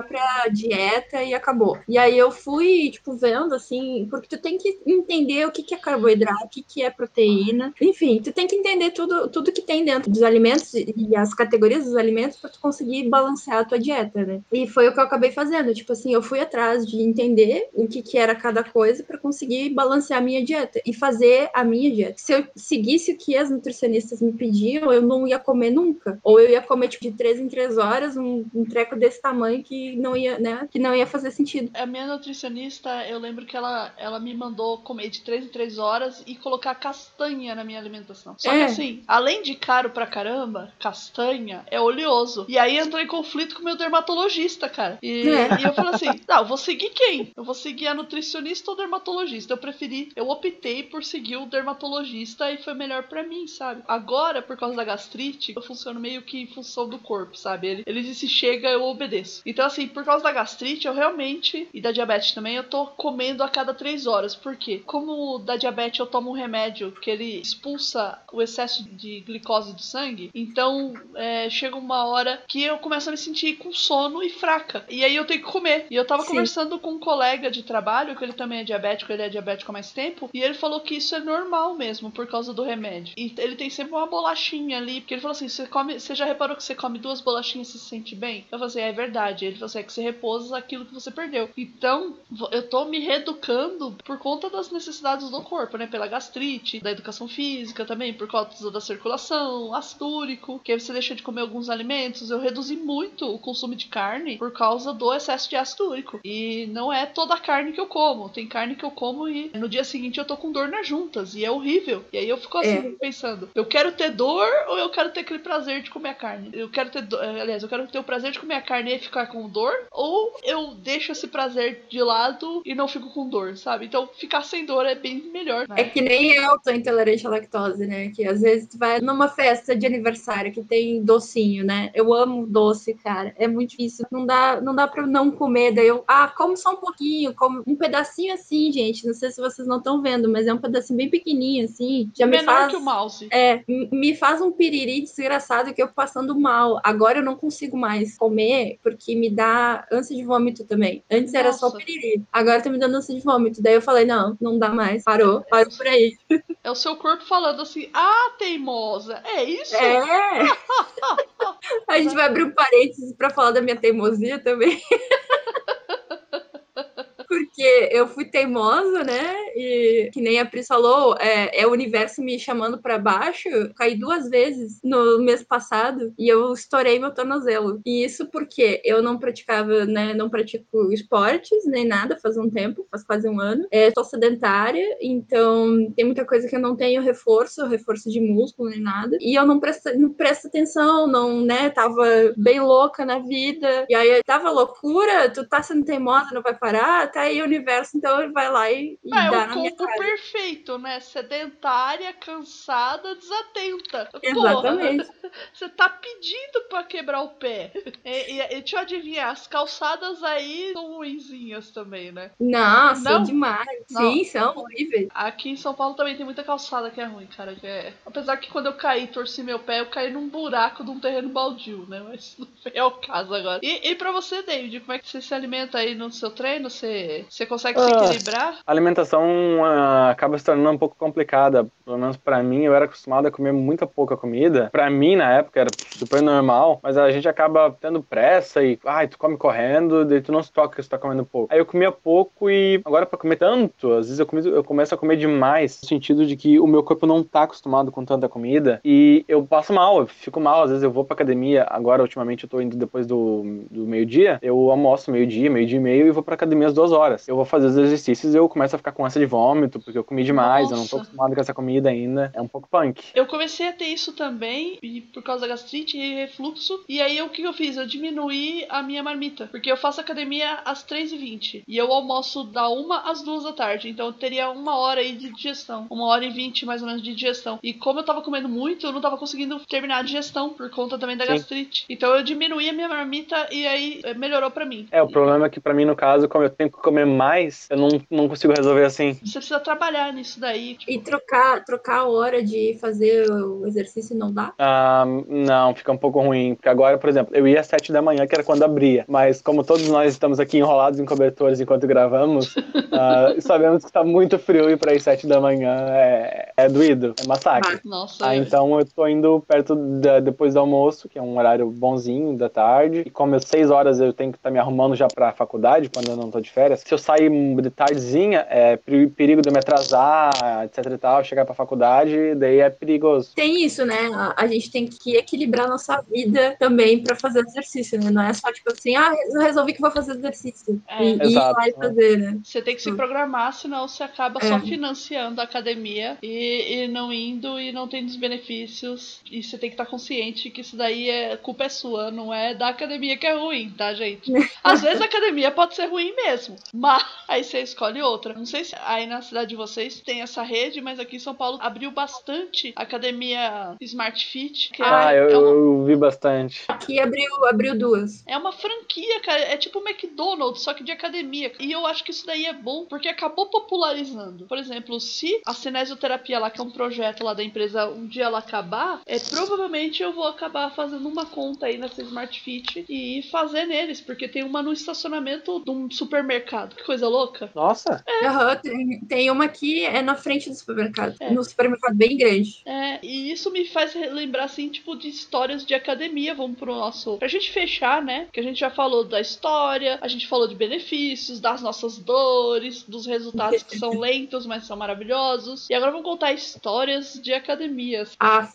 dieta e acabou. E aí eu fui, tipo, vendo assim, porque tu tem que entender o que, que é carboidrato, o que, que é proteína, enfim, tu tem que entender tudo, tudo que tem dentro dos alimentos e as categorias dos alimentos para tu conseguir balancear a tua dieta, né? E foi o que eu acabei fazendo, tipo assim, eu fui atrás de entender o que, que era cada coisa para conseguir balancear a minha dieta e fazer a minha dieta. Se eu seguisse o que as nutricionistas me pediam, eu não ia comer nunca. Ou eu ia comer, tipo, de três em três horas, um, um treco desse tamanho que não ia, né? Que não ia fazer sentido. A minha nutricionista, eu lembro que ela, ela me mandou comer de 3 em 3 horas e colocar castanha na minha alimentação. Só que É. assim, além de caro pra caramba, castanha é oleoso. E aí entrou em conflito com o meu dermatologista, cara. E, É. e eu falei assim: não, eu vou seguir quem? Eu vou seguir a nutricionista ou o dermatologista? Eu preferi, eu optei por seguir o dermatologista e foi melhor pra mim, sabe? Agora, por causa da gastrite, eu funciono meio que em função do corpo, sabe? Ele, ele disse chega, eu obedeço. Então, assim, por causa da gastrite, eu realmente, e da diabetes também, eu tô comendo a cada três horas. Por quê? Como da diabetes eu tomo um remédio que ele expulsa o excesso de glicose do sangue, então é, chega uma hora que eu começo a me sentir com sono e fraca. E aí eu tenho que comer. E eu tava Sim. conversando com um colega de trabalho, que ele também é diabético, ele é diabético há mais tempo, e ele falou que isso é normal mesmo, por causa do remédio. E ele tem sempre uma bolachinha ali, porque ele falou assim: você come, você já reparou que você come duas bolachinhas e se sente bem? Eu falei assim, é verdade. Ele falou que você repousa aquilo que você perdeu. Então, eu tô me reeducando por conta das necessidades do corpo, né? Pela gastrite, da educação física também, por causa da circulação, ácido úrico, que você deixa de comer alguns alimentos. Eu reduzi muito o consumo de carne por causa do excesso de ácido úrico. E não é toda a carne que eu como. Tem carne que eu como e no dia seguinte eu tô com dor nas juntas. E é horrível. E aí eu fico assim, É. pensando: eu quero ter dor ou eu quero ter aquele prazer de comer a carne? Eu quero ter. do- eh, Aliás, eu quero ter o prazer de comer a carne e ficar com dor? Ou eu deixo esse prazer de lado e não fico com dor, sabe? Então ficar sem dor é bem melhor. né? É que nem eu tô intolerante à lactose, né? Que às vezes tu vai numa festa de aniversário que tem docinho, né? Eu amo doce, cara. É muito difícil. Não dá, não dá pra não comer. Daí eu, ah, como só um pouquinho, como um pedacinho assim, gente. Não sei se vocês não estão vendo, mas é um pedacinho bem pequenininho, assim. Já me Menor faz. que o mouse. É, me faz um piriri desgraçado que eu passando mal. Agora eu não consigo mais comer porque me dá ânsia de vômito também. Antes era só Nossa. piriri. Agora tá me dando ânsia de vômito. Daí eu falei, não, não dá mais. Parou, parou por aí. (laughs) É o seu corpo falando assim: ah, teimosa, é isso? É. (laughs) A gente vai abrir um parênteses pra falar da minha teimosia também. (laughs) Porque eu fui teimosa, né? E que nem a Pris falou, é, é o universo me chamando pra baixo. Eu caí duas vezes no mês passado e eu estourei meu tornozelo. E isso porque eu não praticava, né? Não pratico esportes nem nada faz um tempo, faz quase um ano. É, tô sedentária, então tem muita coisa que eu não tenho reforço, reforço de músculo nem nada. E eu não presto, não presto atenção, não, né? Tava bem louca na vida. E aí tava loucura, tu tá sendo teimosa, não vai parar, tá aí universo, então ele vai lá e, e Ah, é dá o na minha cara. perfeito, né? Sedentária, cansada, desatenta. Porra, Exatamente. (laughs) você tá pedindo pra quebrar o pé. E, e, e deixa eu adivinhar, as calçadas aí são ruinzinhas também, né? Nossa, Não? demais. Não. Sim, são horríveis. Aqui em São Paulo também tem muita calçada que é ruim, cara. que é- Apesar que quando eu caí, torci meu pé, eu caí num buraco de um terreno baldio, né? Mas (laughs) não é o caso agora. E, e pra você, David, como é que você se alimenta aí no seu treino? Você, Você consegue se Ah. equilibrar? A alimentação ah, acaba se tornando um pouco complicada. Pelo menos pra mim, eu era acostumado a comer muita pouca comida. Pra mim, na época, era super normal. Mas a gente acaba tendo pressa e, ai, tu come correndo, daí tu não se toca que você tá comendo pouco. Aí eu comia pouco e agora pra comer tanto, às vezes eu, come- eu começo a comer demais. No sentido de que o meu corpo não tá acostumado com tanta comida. E eu passo mal, eu fico mal. Às vezes eu vou pra academia. Agora, ultimamente, eu tô indo depois do, do meio-dia. Eu almoço meio-dia, meio-dia e meio e vou pra academia às duas horas. Eu vou fazer os exercícios e eu começo a ficar com ânsia de vômito, porque eu comi demais, eu não tô Nossa. acostumado com essa comida ainda. É um pouco punk. Eu comecei a ter isso também, e por causa da gastrite e refluxo. E aí o que eu fiz? Eu diminuí a minha marmita. Porque eu faço academia às 3h20. E eu almoço da 1 às 2 da tarde. Então eu teria uma hora aí de digestão. Uma hora e vinte mais ou menos de digestão. E como eu tava comendo muito, eu não tava conseguindo terminar a digestão por conta também da Sim. gastrite. Então eu diminuí a minha marmita e aí eh, melhorou pra mim. É, o problema é que pra mim, no caso, como eu tenho que comer mais, eu não, não consigo resolver assim. Você precisa trabalhar nisso daí. tipo, E trocar, trocar a hora de fazer o exercício não dá? Ah, não, fica um pouco ruim. Porque agora, por exemplo, eu ia às sete da manhã, que era quando abria. Mas como todos nós estamos aqui enrolados em cobertores enquanto gravamos, (laughs) ah, sabemos que tá muito frio e pra ir sete da manhã é, é doído, é massacre. Nossa, Ah, então eu tô indo perto da, depois do almoço, que é um horário bonzinho da tarde. E como eu seis horas eu tenho que estar me arrumando já pra faculdade, quando eu não tô de férias. Se eu sair de tardezinha, é peri- perigo de eu me atrasar, etc e tal, chegar pra faculdade, daí é perigoso. Tem isso, né? A, gente tem que equilibrar nossa vida também pra fazer exercício, né? Não é só tipo assim, ah, eu resolvi que vou fazer exercício. É. e, ir Exato, e né? fazer, né? Você tem que se Hum. programar, senão você acaba só É. financiando a academia e, e não indo e não tendo os benefícios. E você tem que estar consciente que isso daí é culpa é sua, não é da academia que é ruim, tá, gente? (laughs) Às vezes a academia pode ser ruim mesmo, mas (laughs) aí você escolhe outra. Não sei se aí na cidade de vocês tem essa rede, mas aqui em São Paulo abriu bastante academia Smart Fit. Que Ah, é, eu, é uma eu vi bastante. Aqui abriu, abriu duas. é uma franquia, cara. É tipo o McDonald's, só que de academia. E eu acho que isso daí é bom porque acabou popularizando. Por exemplo, se a cinesioterapia lá, que é um projeto lá da empresa, um dia ela acabar, é provavelmente eu vou acabar fazendo uma conta aí nessa Smart Fit e fazer neles, porque tem uma no estacionamento de um supermercado. Que coisa louca. Nossa, Aham, tem, tem uma que é na frente do supermercado. É. No supermercado bem grande. É, e isso me faz lembrar, assim, tipo, de histórias de academia. Vamos pro nosso. Pra gente fechar, né? Que a gente já falou da história, a gente falou de benefícios, das nossas dores, dos resultados que são (laughs) lentos, mas são maravilhosos. E agora vamos contar histórias de academias. Ah,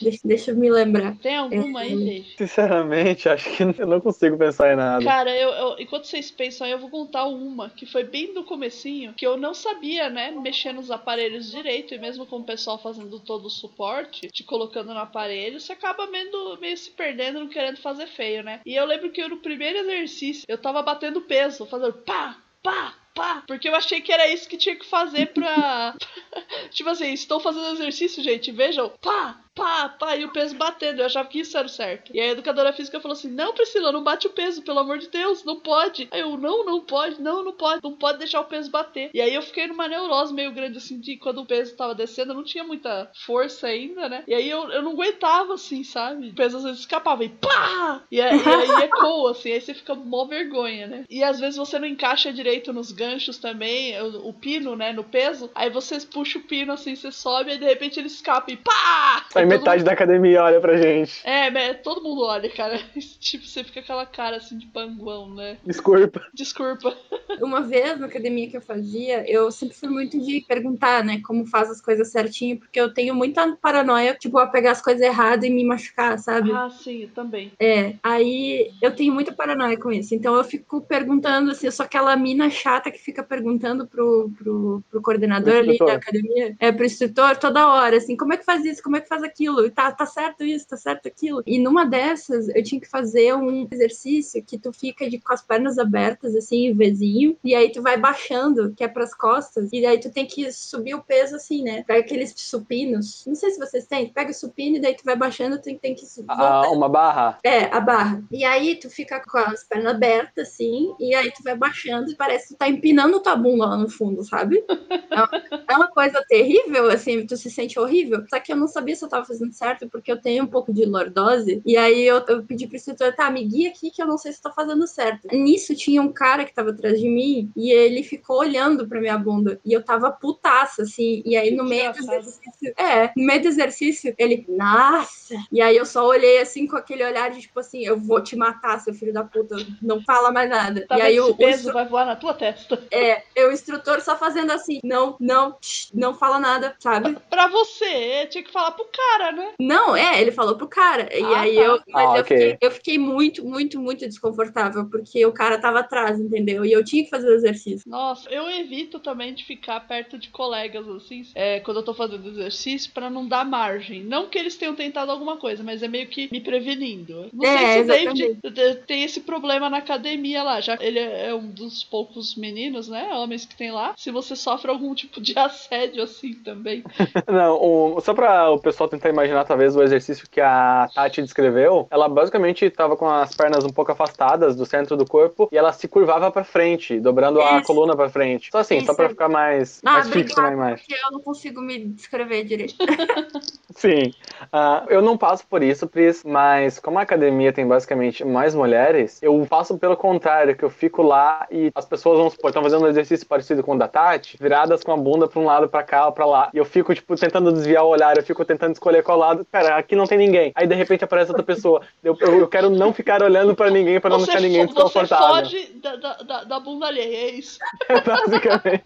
deixa, deixa eu me lembrar. tem alguma aí, Dave? sinceramente, acho que eu não consigo pensar em nada. Cara, eu, eu- enquanto vocês pensam aí, eu vou contar uma que foi bem no comecinho, que eu não sabia, né, mexer nos aparelhos direito, e mesmo com o pessoal fazendo todo o suporte, te colocando no aparelho, você acaba meio, meio se perdendo, não querendo fazer feio, né? E eu lembro que eu, no primeiro exercício, eu tava batendo peso, fazendo pá, pá, pá, porque eu achei que era isso que tinha que fazer pra... (laughs) tipo assim, estou fazendo exercício, gente, vejam, pá, pá, pá, e o peso batendo. Eu achava que isso era o certo. E a educadora física falou assim: Não, Priscila, não bate o peso, pelo amor de Deus, não pode. Aí eu, não, não pode, não, não pode, não pode deixar o peso bater. E aí eu fiquei numa neurose meio grande, assim, de quando o peso tava descendo, eu não tinha muita força ainda, né? E aí eu, eu não aguentava, assim, sabe? O peso às vezes escapava e pá! E aí, e aí ecoa, assim, aí você fica mó vergonha, né? E às vezes você não encaixa direito nos ganchos também, o, o pino, né, no peso. Aí você puxa o pino assim, você sobe, e de repente ele escapa e pá! Aí metade da academia olha pra gente. é, mas todo mundo olha, cara. (laughs) tipo, você fica aquela cara assim de panguão, né? Desculpa. Desculpa. (laughs) Uma vez na academia que eu fazia, eu sempre fui muito de perguntar, né, como faz as coisas certinho, porque eu tenho muita paranoia, tipo, a pegar as coisas erradas e me machucar, sabe? Ah, sim, eu também. É, aí eu tenho muita paranoia com isso. Então eu fico perguntando, assim, eu sou aquela mina chata que fica perguntando pro, pro, pro coordenador Pro ali da academia, é, pro instrutor toda hora, assim, como é que faz isso, como é que faz aquilo? Tá, tá certo isso, tá certo aquilo. E numa dessas, eu tinha que fazer um exercício que tu fica de, com as pernas abertas, assim, em Vzinho, e aí tu vai baixando, que é pras costas, e aí tu tem que subir o peso, assim, né? Pega aqueles supinos. Não sei se vocês têm, pega o supino e daí tu vai baixando, tu tem que Ah, uma barra. é, a barra. E aí tu fica com as pernas abertas, assim, e aí tu vai baixando e parece que tu tá empinando tua bunda lá no fundo, sabe? (laughs) É uma, é uma coisa terrível, assim, tu se sente horrível. Só que eu não sabia se eu tava fazendo certo, porque eu tenho um pouco de lordose. E aí eu, eu pedi pro instrutor, tá, me guia aqui que eu não sei se eu tô fazendo certo. Nisso tinha um cara que tava atrás de mim e ele ficou olhando pra minha bunda. E eu tava putaça, assim. E aí, no meio do exercício. É, no meio do exercício, ele, nossa! E aí eu só olhei assim com aquele olhar de tipo assim, eu vou te matar, seu filho da puta. Não fala mais nada. Tá e aí o, peso instru- vai voar na tua testa. (laughs) é, é, o instrutor só fazendo assim, não, não, tch, não fala nada, sabe? Pra você, tinha que falar pro cara, né? Não, é, ele falou pro cara. E Ah, aí tá. eu, mas Ah, eu, fiquei, eu fiquei muito, muito, muito desconfortável, porque o cara tava atrás, entendeu? E eu tinha que fazer o exercício. Nossa, eu evito também de ficar perto de colegas, assim, é, quando eu tô fazendo exercício, pra não dar margem. Não que eles tenham tentado alguma coisa, mas é meio que me prevenindo. Não É, sei se o. David tem esse problema na academia lá, já que ele é um dos poucos meninos, né, homens que tem lá. Se você sofre algum tipo de (laughs) assédio, assim, também. (laughs) Não, o- só pra o pessoal tentar imaginar, talvez, o exercício que a Tati descreveu, ela basicamente tava com as pernas um pouco afastadas do centro do corpo e ela se curvava pra frente, dobrando a Isso. coluna pra frente. Só assim, só Isso pra aí. ficar mais, Ah, mais fixo na imagem. porque eu não consigo me descrever direito. (laughs) Sim. Ah, eu não passo por isso, Pris, mas como a academia tem basicamente mais mulheres, eu faço pelo contrário, que eu fico lá e as pessoas, vamos supor, estão fazendo um exercício parecido com o da Tati, viradas com a bunda pra um lado, pra cá ou pra lá. E eu fico, tipo, tentando desviar o olhar, eu fico tentando escolher qual lado. Pera, aqui não tem ninguém. Aí, de repente, aparece outra pessoa. Eu, eu, eu quero não ficar olhando pra ninguém, pra não Você, deixar ninguém fo- você desconfortável. foge da, da, da, da bunda alheia, é isso. (laughs) basicamente.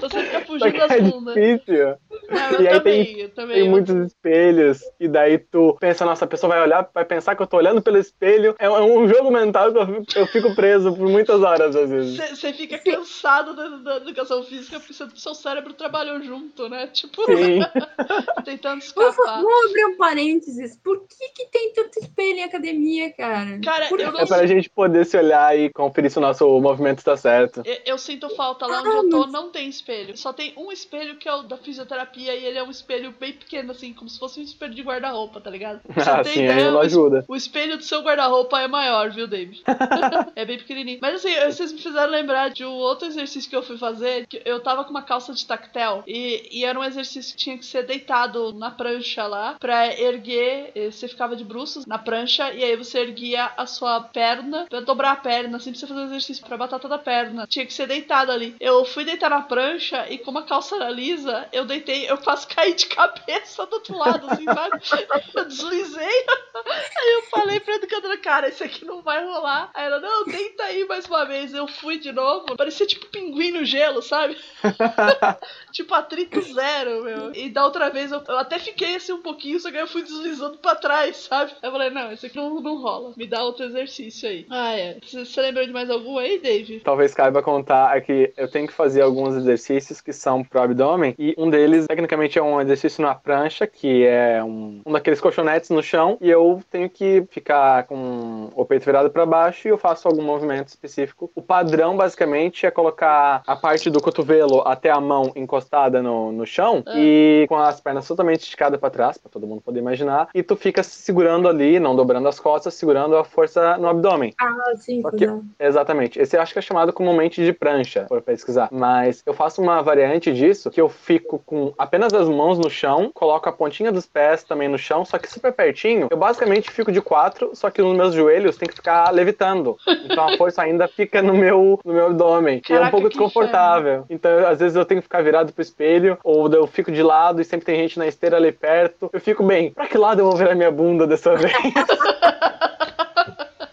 Você fica fugindo das é bundas. difícil. Eu E aí também, eu também. Tem eu- muitos espelhos, e daí tu pensa, nossa, a pessoa vai olhar, vai pensar que eu tô olhando pelo espelho. É um- é um jogo mental que eu fico, eu fico preso por muitas horas, às vezes. Você fica cansado da, da educação física porque seu- seu cérebro trabalhou junto, né? Tipo, (laughs) tentando Vamos, vamos abrir um parênteses. Por que, que tem tanto espelho em academia, cara? Cara, Por eu não É pra gente poder se olhar e conferir se o nosso movimento está certo. Eu, eu sinto falta lá Ah, onde eu tô, mas- não tem espelho. Só tem um espelho que é o da fisioterapia e ele é um espelho bem pequeno, assim, como se fosse um espelho de guarda-roupa, tá ligado? (laughs) Você Ah, sim, ideia, aí não ajuda. O espelho do seu guarda-roupa é maior, viu, David? (laughs) é bem pequenininho. Mas assim, vocês me fizeram lembrar de um outro exercício que eu fui fazer, que eu tava com uma calça de tactel e, e era um exercício que tinha que ser deitado na prancha lá pra erguer, eh, você ficava de bruços na prancha e aí você erguia a sua perna pra dobrar a perna, assim, pra você fazer exercício pra batata da perna. Tinha que ser deitado ali. Eu fui deitar na prancha e como a calça era lisa, eu deitei, eu quase (laughs) caí de cabeça do outro lado, assim, sabe? Eu deslizei. (laughs) Aí eu falei pra educadora, cara, esse aqui não vai rolar. Aí ela, não, tenta aí mais uma vez. Eu fui de novo. Parecia tipo pinguim no gelo, sabe? (laughs) tipo atrito zero, meu. E da outra vez eu, eu até fiquei assim um pouquinho, só que eu fui deslizando pra trás, sabe? Eu falei, não, esse aqui não, não rola. Me dá outro exercício aí. Ah, é. Você lembrou de mais algum aí, Dave? Talvez caiba contar aqui, eu tenho que fazer alguns exercícios que são pro abdômen, e um deles, tecnicamente, é um exercício na prancha, que é um, um daqueles colchonetes no chão, e eu tenho que ficar com o peito virado para baixo e eu faço algum movimento específico. O padrão, basicamente, é colocar a parte do cotovelo até a mão encostada no, no chão Ah. e com as pernas totalmente esticadas para trás, para todo mundo poder imaginar, e tu fica se segurando ali, não dobrando as costas, segurando a força no abdômen. Ah, sim, Só que-. Exatamente. Esse eu acho que é chamado comumente de prancha, por pesquisar. Mas eu faço uma variante disso, que eu fico com apenas as mãos no chão, coloco a pontinha dos pés também no chão, só que super pertinho. Eu basicamente fico de quatro, só que nos meus joelhos tem que ficar levitando. Então a força ainda fica no meu, no meu abdômen. e é um Caraca, pouco desconfortável. Então, às vezes eu tenho que ficar virado pro espelho, ou eu fico de lado e sempre tem gente na esteira ali perto. Eu fico bem, pra que lado eu vou virar minha bunda dessa vez? (laughs)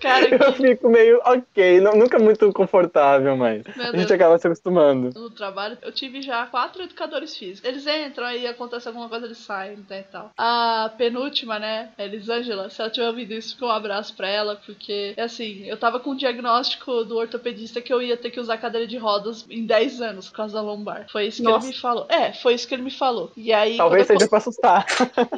Cara, Eu que fico meio ok, não- nunca muito confortável, mas Meu a Deus. gente acaba se acostumando. no trabalho, eu tive já quatro educadores físicos. Eles entram aí, acontece alguma coisa, eles saem, né, e tal. A penúltima, né, Elisângela, se ela tiver ouvido isso, fica um abraço pra ela, porque, é assim, eu tava com um diagnóstico do ortopedista que eu ia ter que usar cadeira de rodas em 10 anos, por causa da lombar. Foi isso que Nossa. ele me falou. É, foi isso que ele me falou. E aí... Talvez quando eu seja pra assustar.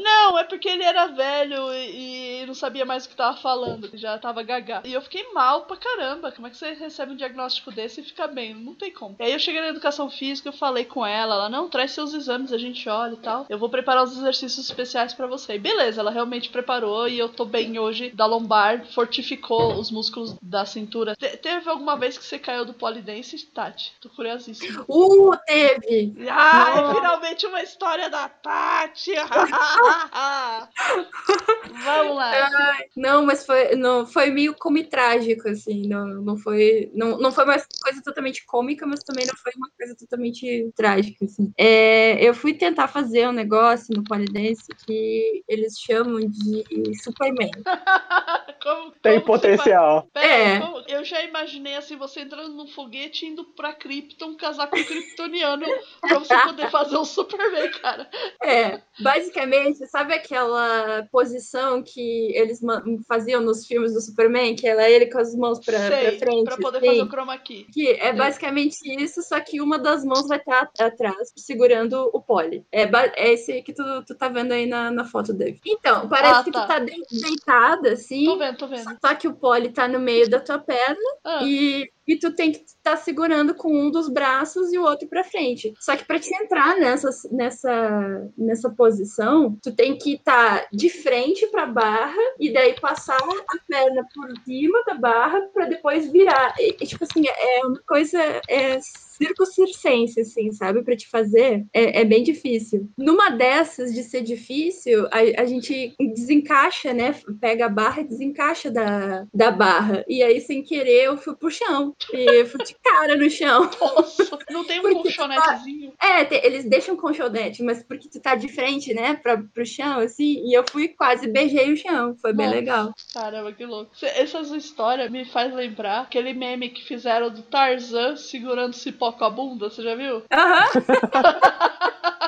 não, é porque ele era velho e, e não sabia mais o que tava falando, ele já tava E eu fiquei mal pra caramba. Como é que você recebe um diagnóstico desse e fica bem? Não tem como. E aí eu cheguei na educação física, eu falei com ela, ela, não, traz seus exames, a gente olha e tal. Eu vou preparar os exercícios especiais pra você. E beleza, ela realmente preparou e eu tô bem hoje da lombar, fortificou os músculos da cintura. Te- teve alguma vez que você caiu do polidense, Tati? Tô curiosíssima. Uh, teve! Ai, Nossa. finalmente uma história da Tati! (laughs) (laughs) Vamos lá. Não, mas foi, não, foi meio meio comitrágico, assim, não, não foi não, não foi uma coisa totalmente cômica, mas também não foi uma coisa totalmente trágica, assim. É, eu fui tentar fazer um negócio no Polidense que eles chamam de Superman. (laughs) como, Tem potencial. Pera, é. Como, eu já imaginei, assim, você entrando num foguete indo pra Krypton casar com um kryptoniano pra você poder fazer o Superman, cara. É, basicamente, sabe aquela posição que eles faziam nos filmes do Superman, que era ele com as mãos pra, Sei, pra frente? Pra poder fazer o chroma key. Que é basicamente isso, só que uma das mãos vai estar atrás, segurando o pole. É, é esse que tu, tu tá vendo aí na, na foto dele. Então, parece ah, que tá. tu tá deitada, assim. Tô vendo, tô vendo. Só que o pole tá no meio da tua perna ah. e e tu tem que estar tá segurando com um dos braços e o outro para frente. Só que para te entrar nessa, nessa, nessa posição, tu tem que estar tá de frente para a barra e daí passar a perna por cima da barra para depois virar. E, tipo assim, é uma coisa é circunstância, assim, sabe? Para te fazer, é, é, bem difícil. Numa dessas de ser difícil, a, a gente desencaixa, né? Pega a barra e desencaixa da, da barra. E aí, sem querer, eu fui pro chão. E eu fui de cara no chão. Nossa, não tem um porque colchonetezinho. Tá... É, te, eles deixam colchonete, mas porque tu tá de frente, né? Pra, pro chão, assim. E eu fui quase beijei o chão. Foi bem Nossa, legal. Caramba, que louco. Essas histórias me faz lembrar aquele meme que fizeram do Tarzan segurando cipó com a bunda, você já viu? Aham.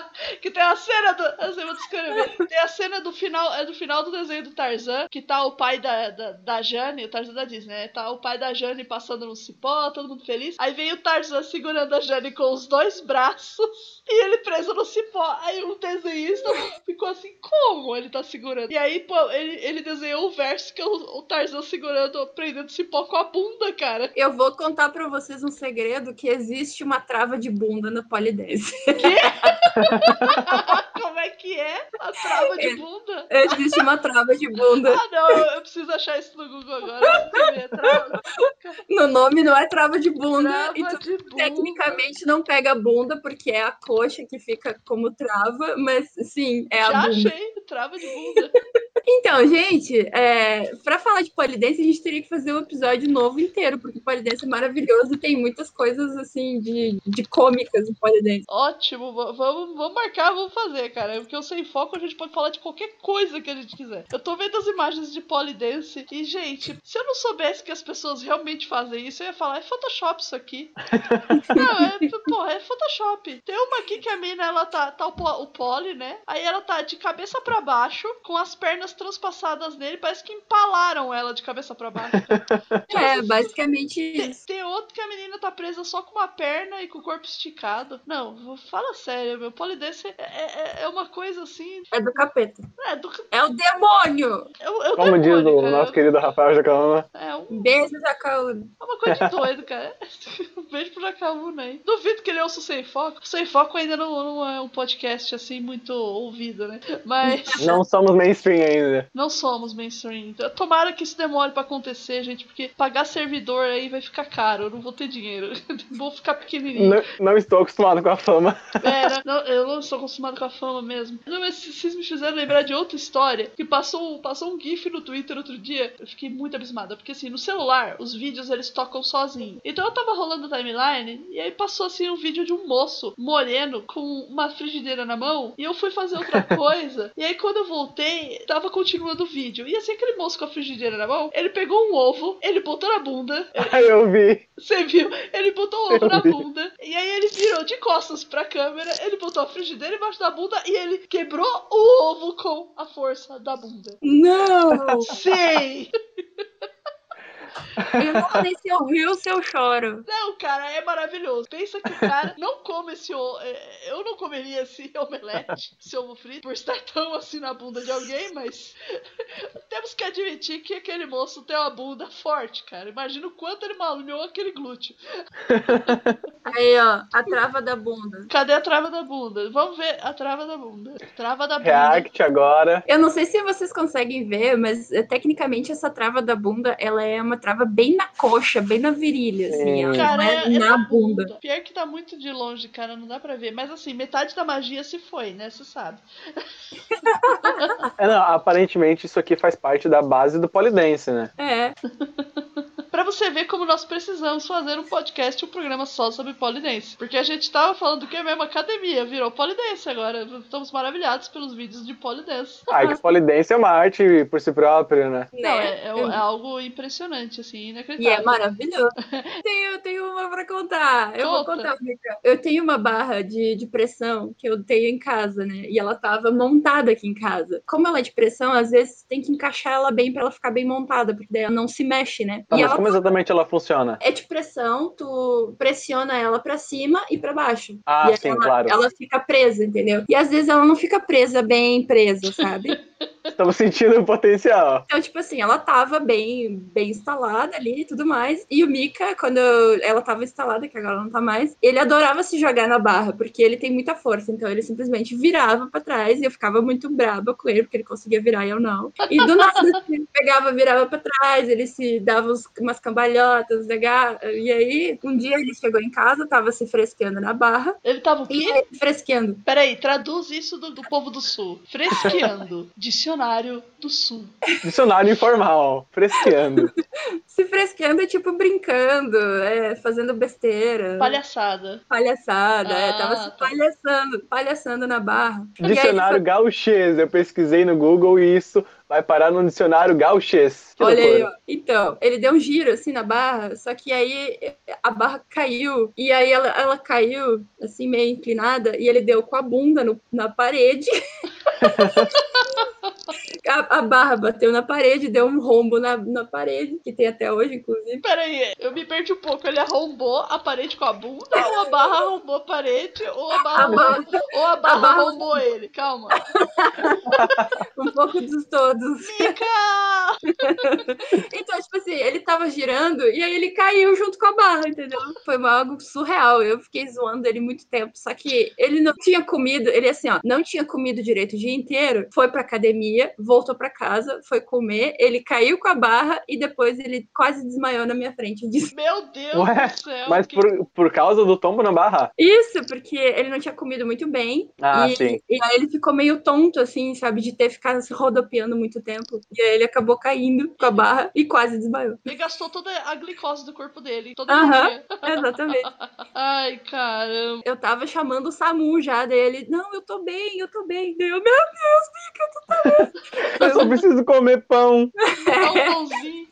(laughs) que tem a cena do. Assim, vou descrever. Tem a cena do final. É do final do desenho do Tarzan, que tá o pai da, da, da Jane, o Tarzan da Disney, né? Tá o pai da Jane passando no cipó, todo mundo feliz. Aí vem o Tarzan segurando a Jane com os dois braços e ele preso no cipó. Aí o desenhista ficou assim, como ele tá segurando? E aí, pô, ele, ele desenhou o verso que é o, o Tarzan segurando, prendendo cipó com a bunda, cara. Eu vou contar pra vocês um segredo que existe uma trava de bunda no polidense. Quê? (laughs) (laughs) Como é que é? A trava de bunda? Existe uma trava de bunda. Ah, não, eu preciso achar isso no Google agora. No nome não é trava de bunda. Trava e tu, de bunda. tecnicamente não pega a bunda, porque é a coxa que fica como trava, mas sim, é a Já bunda. Já achei, trava de bunda. Então, gente, é, para falar de polidense, a gente teria que fazer um episódio novo inteiro, porque polidense é maravilhoso e tem muitas coisas, assim, de, de cômicas no polidense. Ótimo, vamos, vamos marcar, vamos fazer, cara. Porque eu sem foco, a gente pode falar de qualquer coisa que a gente quiser. Eu tô vendo as imagens de polidense e, gente, se eu não soubesse que as pessoas realmente fazem isso, eu ia falar, é Photoshop isso aqui. (laughs) não, é, porra, é Photoshop. Tem uma aqui que a mina, ela tá, tá o, o poli, né? Aí ela tá de cabeça para baixo, com as pernas transpassadas nele, parece que empalaram ela de cabeça para baixo. (laughs) é, basicamente tem, isso. Tem outro que a menina tá presa só com uma perna e com o corpo esticado. Não, fala sério, meu polidense é, é, é uma coisa assim. É do capeta. É, do... é o demônio! É o, é o Como demônio, diz o cara. nosso querido Rafael Jacaúna. É um. Beijo, Jacaúna. É uma coisa de doido, cara. Um (laughs) beijo pro Jacaúna aí. Duvido que ele ouça o Sem Foco. O Sem Foco ainda não, não é um podcast assim muito ouvido, né? Mas. (laughs) Não somos mainstream ainda. Não somos mainstream. Tomara que isso demore para acontecer, gente, porque pagar servidor aí vai ficar caro. Eu não vou ter dinheiro. (laughs) vou ficar pequenininho. Não, não, estou acostumado com a fama. É, não, eu não estou acostumado com a fama mesmo. Não, mas vocês me fizeram lembrar de outra história que passou, passou um GIF no Twitter outro dia. Eu fiquei muito abismada, porque assim, no celular, os vídeos eles tocam sozinho. Então eu tava rolando a timeline e aí passou assim um vídeo de um moço moreno com uma frigideira na mão e eu fui fazer outra (laughs) coisa. e aí quando eu voltei, tava continuando o vídeo. E assim, aquele moço com a frigideira na mão, ele pegou um ovo, ele botou na bunda. (laughs) Ah, eu vi. Você viu? Ele botou o ovo eu na vi. bunda. E aí ele virou de costas pra câmera, ele botou a frigideira embaixo da bunda e ele quebrou o ovo com a força da bunda. Não! Sim! (laughs) Eu não sei se eu rio ou se eu choro. Não, cara, é maravilhoso. Pensa que o cara não come esse ovo. É, eu não comeria esse (laughs) omelete, esse ovo frito, por estar tão assim na bunda de alguém, mas (laughs) temos que admitir que aquele moço tem uma bunda forte, cara. Imagina o quanto ele malhou aquele glúteo. Aí, ó, a trava da bunda. Cadê a trava da bunda? Vamos ver a trava da bunda. Trava da bunda. React agora. Eu não sei se vocês conseguem ver, mas eh, tecnicamente essa trava da bunda, ela é uma trava bem na coxa, bem na virilha, assim. Sim. Ela Cara, é, é é na bunda. Pior que tá muito de longe, cara, não dá pra ver. Mas assim, metade da magia se foi, né? Você sabe. (laughs) É, não, aparentemente isso aqui faz parte da base do polidense, né? É, (laughs) você ver como nós precisamos fazer um podcast, um programa só sobre polidense. Porque a gente tava falando que é mesmo academia, virou polidense agora. Estamos maravilhados pelos vídeos de polidense. Ah, que polidense é uma arte por si própria, né? Não, né? é, é- é algo impressionante, assim, E inacreditável. é maravilhoso. (laughs) tenho, tenho uma pra contar. Eu vou Conta. contar, Mica. Eu tenho uma barra de, de pressão que eu tenho em casa, né? E ela tava montada aqui em casa. Como ela é de pressão, às vezes tem que encaixar ela bem pra ela ficar bem montada, porque daí ela não se mexe, né? Tá, e mas ela como exatamente ela funciona? é de pressão, tu pressiona ela pra cima e pra baixo. Ah, e sim, ela, claro. ela fica presa, entendeu? E às vezes ela não fica presa, bem presa, sabe? (laughs) Estamos sentindo o potencial. Então, tipo assim, ela tava bem, bem instalada ali e tudo mais. E o Mika, quando eu- ela tava instalada, que agora não tá mais, ele adorava se jogar na barra, porque ele tem muita força. Então ele simplesmente virava pra trás e eu ficava muito braba com ele, porque ele conseguia virar e eu não. E do nada assim, ele pegava, virava pra trás, ele se dava uns- umas cambalhotas, legal. E aí, um dia ele chegou em casa, tava se fresqueando na barra. Ele tava o E quê? fresqueando. Peraí, traduz isso do, do povo do sul. Fresqueando. (laughs) Dicionário do sul. Dicionário informal, fresqueando. (laughs) Se fresqueando é tipo brincando, é, fazendo besteira. Palhaçada. Palhaçada, é, Ah, tava se tá. palhaçando, palhaçando na barra. Dicionário gauchês. Eu pesquisei no Google e isso vai parar no dicionário gauchês. Que Olha aí, ó. Então, ele deu um giro assim na barra, só que aí eh, a barra caiu. E aí ela, ela caiu, assim, meio inclinada, e ele deu com a bunda no- na parede. (laughs) a, a barra bateu na parede, deu um rombo na, na parede, que tem até hoje, inclusive. Peraí, eu me perdi um pouco. Ele arrombou a parede com a bunda, ou a barra arrombou a parede, ou a barra, A barra, ou a barra, a barra- arrombou ele. Calma. (laughs) um pouco dos todos. Mica! (laughs) Então, tipo assim, ele tava girando e aí ele caiu junto com a barra, entendeu? Foi algo surreal. Eu fiquei zoando ele muito tempo. Só que ele não tinha comido, ele assim, ó, não tinha comido direito o dia inteiro, foi pra academia, voltou pra casa, foi comer, ele caiu com a barra e depois ele quase desmaiou na minha frente. Disse, (laughs) Meu Deus Ué, do céu. Mas que- por, por causa do tombo na barra? Isso, porque ele não tinha comido muito bem. Ah, e, sim. e aí ele ficou meio tonto, assim, sabe, de ter ficado se rodopiando muito tempo. E aí ele acabou caindo com a barra e quase desmaiou. Ele gastou toda a glicose do corpo dele. Toda Aham. dia. (laughs) Exatamente. (laughs) Ai, caramba. Eu tava chamando o Samu já, daí ele, não, eu tô bem, eu tô bem. Daí eu, meu Deus, Mica, tu tá bem. Eu só preciso comer pão. Dá um pãozinho.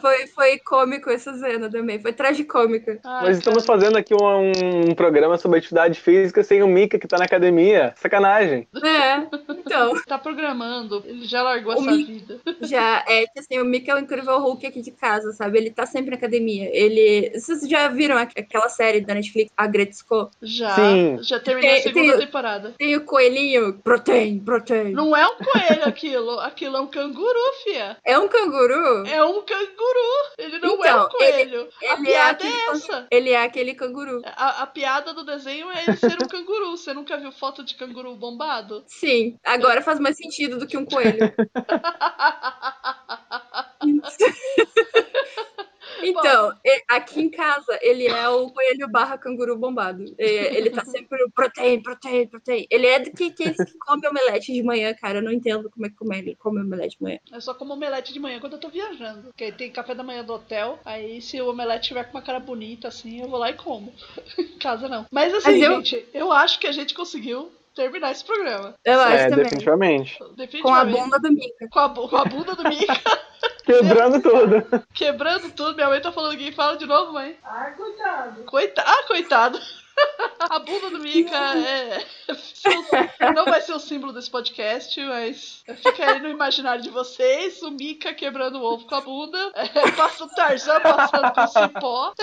Foi, foi cômico essa cena também, foi tragicômica. Ai, Nós estamos cara. fazendo aqui um, um programa sobre atividade física sem o Mika que tá na academia. Sacanagem. É, então, (laughs) Tá programando. Ele já largou O essa Mi- vida. (laughs) já é que assim, o Mica é o incrível Hulk aqui de casa, sabe? Ele tá sempre na academia. Ele. Vocês já viram aqu- aquela série da Netflix, a Gretzko? Já. Sim. Já terminei a segunda tem- temporada. Tem o coelhinho, protein, protein. Não é um coelho aquilo. (laughs) Aquilo é um canguru, fia. É um canguru? É um canguru. Ele não é Então, um coelho. a ele é piada é can- essa. Ele é aquele canguru. A, a piada do desenho é ele ser um canguru. Você nunca viu foto de canguru bombado? Sim, agora faz mais sentido do que um coelho. (laughs) (laughs) Então, aqui em casa, ele é o coelho barra canguru bombado. Ele tá sempre protein, protein, protein. Ele é do que, que, que come omelete de manhã, cara. Eu não entendo como é que come, ele come omelete de manhã. Eu só como omelete de manhã quando eu tô viajando. Porque tem café da manhã do hotel. Aí se o omelete tiver com uma cara bonita assim, eu vou lá e como. (laughs) em casa não. Mas assim, Mas eu- gente, eu acho que a gente conseguiu terminar esse programa. Eu acho É, também. definitivamente. Com a bunda do Mika. Com a, com a bunda do Mika, (laughs) Quebrando tudo. quebrando tudo. Minha mãe tá falando aqui. Fala de novo, mãe. Ah, coitado. Coitado. Ah, coitado. A bunda do Mika é. Não vai ser o símbolo desse podcast, mas fica aí no imaginário de vocês. O Mika quebrando o ovo com a bunda. É, passa o Tarzan passando com cipó.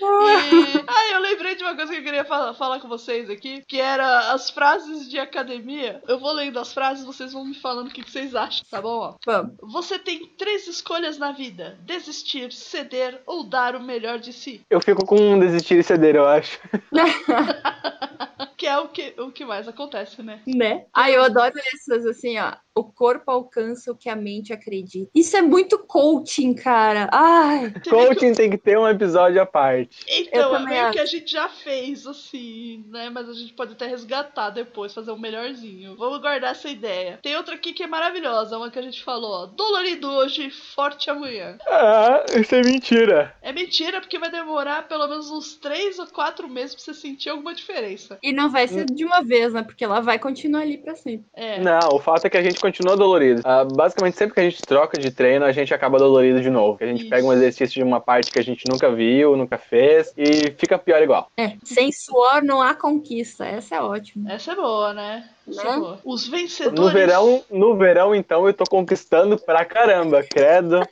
E. Ah, eu lembrei de uma coisa que eu queria falar, falar com vocês aqui, que era as frases de academia. Eu vou lendo as frases, vocês vão me falando o que, que vocês acham, tá bom? Ó. Vamos. Você tem três escolhas na vida: desistir, ceder ou dar o melhor de si. Eu fico com um desistir e ceder, eu acho. (laughs) Que é o que, o que mais acontece, né? Né? Ai, eu adoro essas, assim, ó. O corpo alcança o que a mente acredita. Isso é muito coaching, cara. Ai, Coaching tem que ter um episódio à parte. Então, é meio que acho. a gente já fez, assim, né? Mas a gente pode até resgatar depois, fazer um melhorzinho. Vamos guardar essa ideia. Tem outra aqui que é maravilhosa, uma que a gente falou, ó. Dolorido hoje, forte amanhã. Ah, isso é mentira. É mentira, porque vai demorar pelo menos uns 3 ou 4 meses pra você sentir alguma diferença. e não vai ser de uma vez, né? Porque ela vai continuar ali pra sempre. É. Não, o fato é que a gente continua dolorido. Ah, basicamente, sempre que a gente troca de treino, a gente acaba dolorido de novo. A gente Isso. pega um exercício de uma parte que a gente nunca viu, nunca fez, e fica pior igual. É, sem suor não há conquista. Essa é ótima. Essa é boa, né? É Né? boa. Os vencedores. No verão, no verão, então, eu tô conquistando pra caramba, credo. (laughs)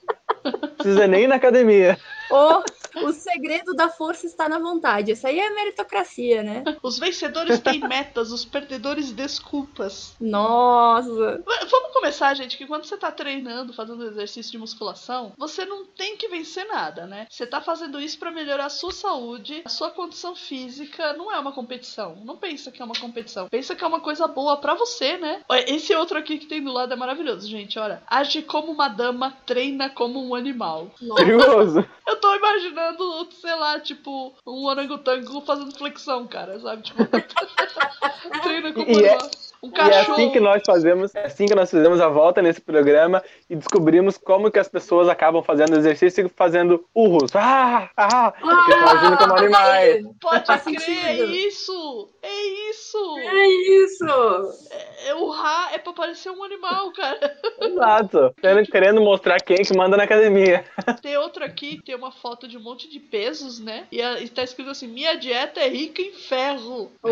Não precisa nem ir na academia. Ou o segredo da força está na vontade. Isso aí é meritocracia, né? (laughs) Os vencedores têm metas, os perdedores desculpas. Nossa. Vamos começar, gente, que quando você tá treinando, fazendo exercício de musculação, você não tem que vencer nada, né? Você tá fazendo isso pra melhorar a sua saúde, a sua condição física, não é uma competição. Não pensa que é uma competição. Pensa que é uma coisa boa pra você, né? Esse outro aqui que tem do lado é maravilhoso, gente, olha. Age como uma dama, treina como um animal. Perigoso. Eu tô imaginando, sei lá, tipo, um orangotango fazendo flexão, cara, sabe? Tipo, (laughs) treina como E é- um E é cachorro. assim que nós fazemos, é assim que nós fizemos a volta nesse programa e descobrimos como que as pessoas acabam fazendo exercício e fazendo urros. Ah, ah, porque estão agindo como animais. Pode Faz crer, sentido. é isso! É isso! É isso! É, o Ra é pra parecer um animal, cara. Exato. Querendo, querendo mostrar quem que manda na academia. Tem outro aqui, tem uma foto de um monte de pesos, né? E, a- e tá escrito assim: Minha dieta é rica em ferro. Ô,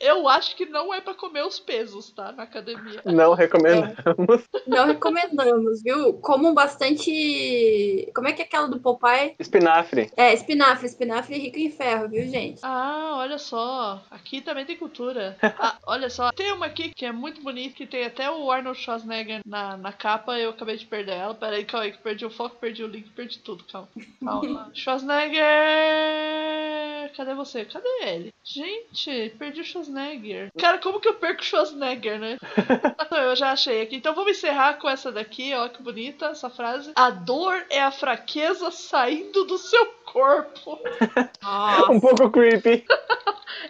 Eu acho que não é pra comer os pesos, tá? Na academia. Não recomendamos. (laughs) não recomendamos, viu? Comam bastante. Como é que é aquela do Popeye? Espinafre. É, espinafre. Espinafre rico em ferro, viu, gente? Ah, olha só. Aqui também tem cultura. (laughs) Ah, olha só. Tem uma aqui que é muito bonita, que tem até o Arnold Schwarzenegger na, na capa. Eu acabei de perder ela. Pera aí, calma aí, que perdi o foco, perdi o link, perdi tudo. Calma. Calma. (laughs) Schwarzenegger! Cadê você? Cadê ele? Gente, perdi o Schwarzenegger. Cara, como que eu perco Schwarzenegger, né? (laughs) Não, eu já achei aqui. Então vamos encerrar com essa daqui. Ó, que bonita essa frase. A dor é a fraqueza saindo do seu corpo. (laughs) Nossa. Um pouco creepy. (laughs)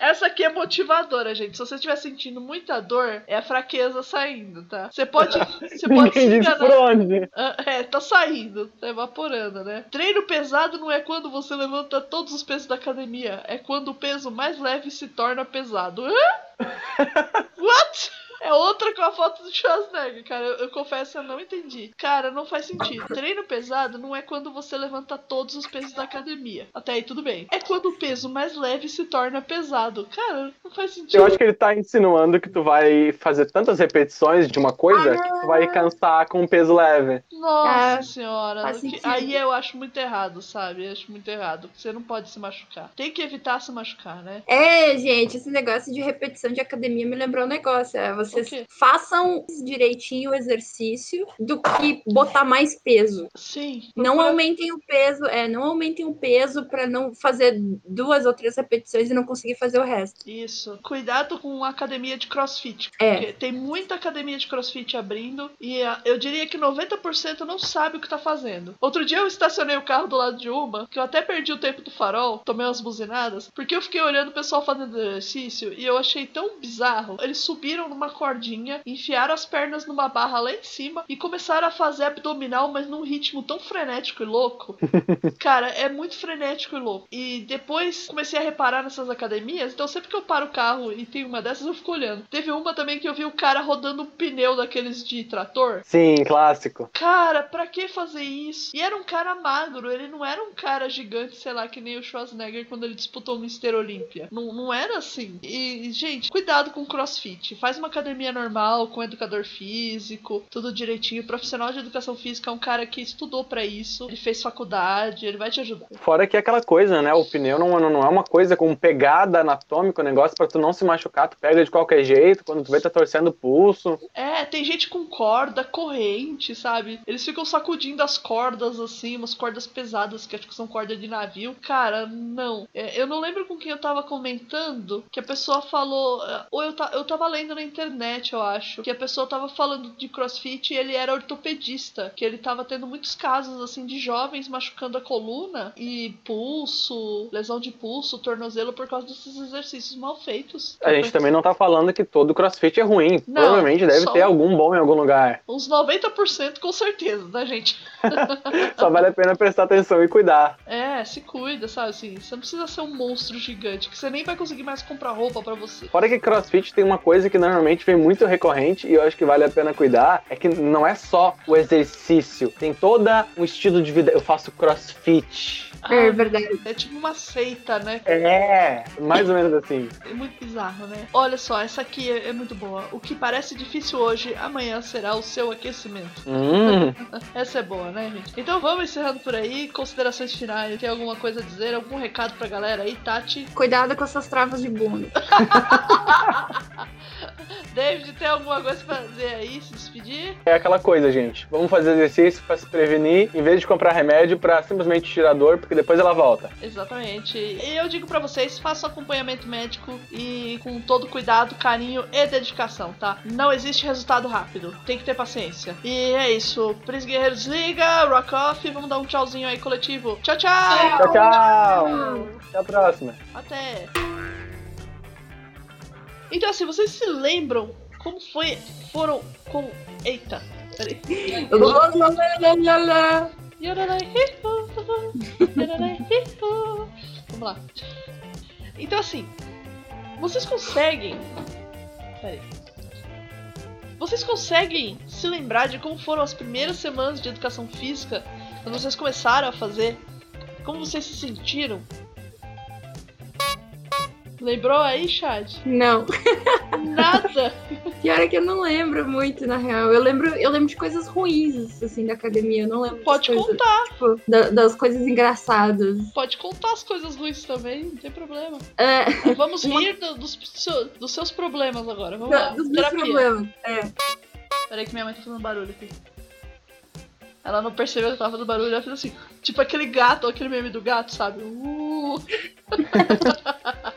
Essa aqui é motivadora, gente. Se você estiver sentindo muita dor, é a fraqueza saindo, tá? Você pode, você pode se Ninguém disse por enganar. onde. Ah, É, tá saindo, tá evaporando, né? Treino pesado não é quando você levanta todos os pesos da academia, é quando o peso mais leve se torna pesado. Hã? What? É outra com a foto do Schwarzenegger, cara. Eu, eu confesso, eu não entendi. Cara, não faz sentido. Treino pesado não é quando você levanta todos os pesos da academia. Até aí tudo bem. É quando o peso mais leve se torna pesado. Cara, não faz sentido. Eu acho que ele tá insinuando que tu vai fazer tantas repetições de uma coisa que tu vai cansar com um peso leve. Nossa É, senhora. que- aí eu acho muito errado, sabe? Eu acho muito errado. Você não pode se machucar. Tem que evitar se machucar, né? É, gente, esse negócio de repetição de academia me lembrou um negócio. É, vocês façam direitinho o exercício do que botar mais peso. Sim. Não aumentem o peso, é, não aumentem o peso para não fazer duas ou três repetições e não conseguir fazer o resto. Isso. Cuidado com a academia de crossfit. É. Porque tem muita academia de crossfit abrindo e ah, eu diria que 90% não sabe o que tá fazendo. Outro dia eu estacionei o carro do lado de uma, que eu até perdi o tempo do farol, tomei umas buzinadas, porque eu fiquei olhando o pessoal fazendo exercício e eu achei tão bizarro. Eles subiram numa cordinha, enfiaram as pernas numa barra lá em cima e começaram a fazer abdominal, mas num ritmo tão frenético e louco. (laughs) Cara, é muito frenético e louco. E depois comecei a reparar nessas academias, então sempre que eu paro o carro e tem uma dessas, eu fico olhando. Teve uma também que eu vi o cara rodando um pneu daqueles de trator. Sim, clássico. Cara, pra que fazer isso? E era um cara magro, ele não era um cara gigante, sei lá, que nem o Schwarzenegger quando ele disputou o Mister Olímpia. Não, não era assim. E, gente, cuidado com o crossfit. Faz uma, ca- academia normal, com educador físico, tudo direitinho. O profissional de educação física é um cara que estudou para isso, ele fez faculdade, ele vai te ajudar. Fora que é aquela coisa, né? O pneu não, não é uma coisa com pegada anatômica, o negócio para tu não se machucar, tu pega de qualquer jeito, quando tu vê tá torcendo o pulso. É, tem gente com corda, corrente, sabe? Eles ficam sacudindo as cordas assim, umas cordas pesadas que acho que são cordas de navio. Cara, não. É, eu não lembro com quem eu tava comentando que a pessoa falou. Ou eu, ta, eu tava lendo na internet, eu acho. Que a pessoa tava falando de crossfit e ele era ortopedista. Que ele tava tendo muitos casos, assim, de jovens machucando a coluna e pulso, lesão de pulso, tornozelo por causa desses exercícios mal feitos. A gente também não tá falando que todo crossfit é ruim. Não, Provavelmente deve ter algum bom em algum lugar. Uns 90% com certeza, né, gente? (laughs) Só vale a pena prestar atenção e cuidar. É, se cuida, sabe? Assim, você não precisa ser um monstro gigante, que você nem vai conseguir mais comprar roupa para você. Fora que crossfit tem uma coisa que normalmente vem muito recorrente e eu acho que vale a pena cuidar, é que não é só o exercício, tem toda um estilo de vida. Eu faço crossfit. É verdade. É tipo uma seita, né? É, mais ou menos assim. É muito bizarro, né? Olha só, essa aqui é, é muito boa. O que parece difícil hoje, amanhã será o seu aquecimento. Hum. (laughs) essa é boa, né, gente? Então vamos encerrando por aí. Considerações finais. Tem alguma coisa a dizer? Algum recado pra galera aí, Tati? Cuidado com essas travas de bunda. (laughs) David, tem alguma coisa pra dizer aí, se despedir? É aquela coisa, gente. Vamos fazer exercício pra se prevenir, em vez de comprar remédio pra simplesmente tirar dor, porque depois ela volta. Exatamente. E eu digo pra vocês, façam acompanhamento médico e com todo cuidado, carinho e dedicação, tá? Não existe resultado rápido. Tem que ter paciência. E é isso. Pris Guerreiros liga, rock off. Vamos dar um tchauzinho aí coletivo. Tchau, tchau! Tchau, tchau! Até a próxima. Até! Então assim, vocês se lembram como foi. Foram. Como. Eita! Peraí. Vamos lá. Então assim, vocês conseguem. Peraí. Vocês conseguem se lembrar de como foram as primeiras semanas de educação física? Quando vocês começaram a fazer? Como vocês se sentiram? Lembrou aí, Chad? Não. Nada. (laughs) Pior é que eu não lembro muito, na real. Eu lembro, eu lembro de coisas ruins, assim, da academia. Eu não lembro. Pode coisas, contar. Tipo, da, das coisas engraçadas. Pode contar as coisas ruins também, não tem problema. É. Vamos rir do, dos, dos seus problemas agora. Vamos Da- lá. dos meus problemas. É. Peraí que minha mãe tá fazendo barulho aqui. Ela não percebeu que eu tava fazendo barulho, ela fez assim. Tipo aquele gato, aquele meme do gato, sabe? Uh. (laughs)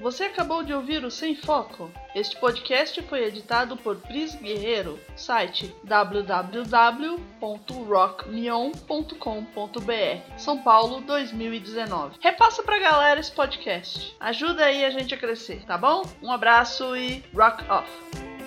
Você acabou de ouvir o Sem Foco. Este podcast foi editado por Pris Guerreiro, site www.rockmion.com.br, São Paulo 2019. Repassa pra galera esse podcast. Ajuda aí a gente a crescer, tá bom? Um abraço e rock off!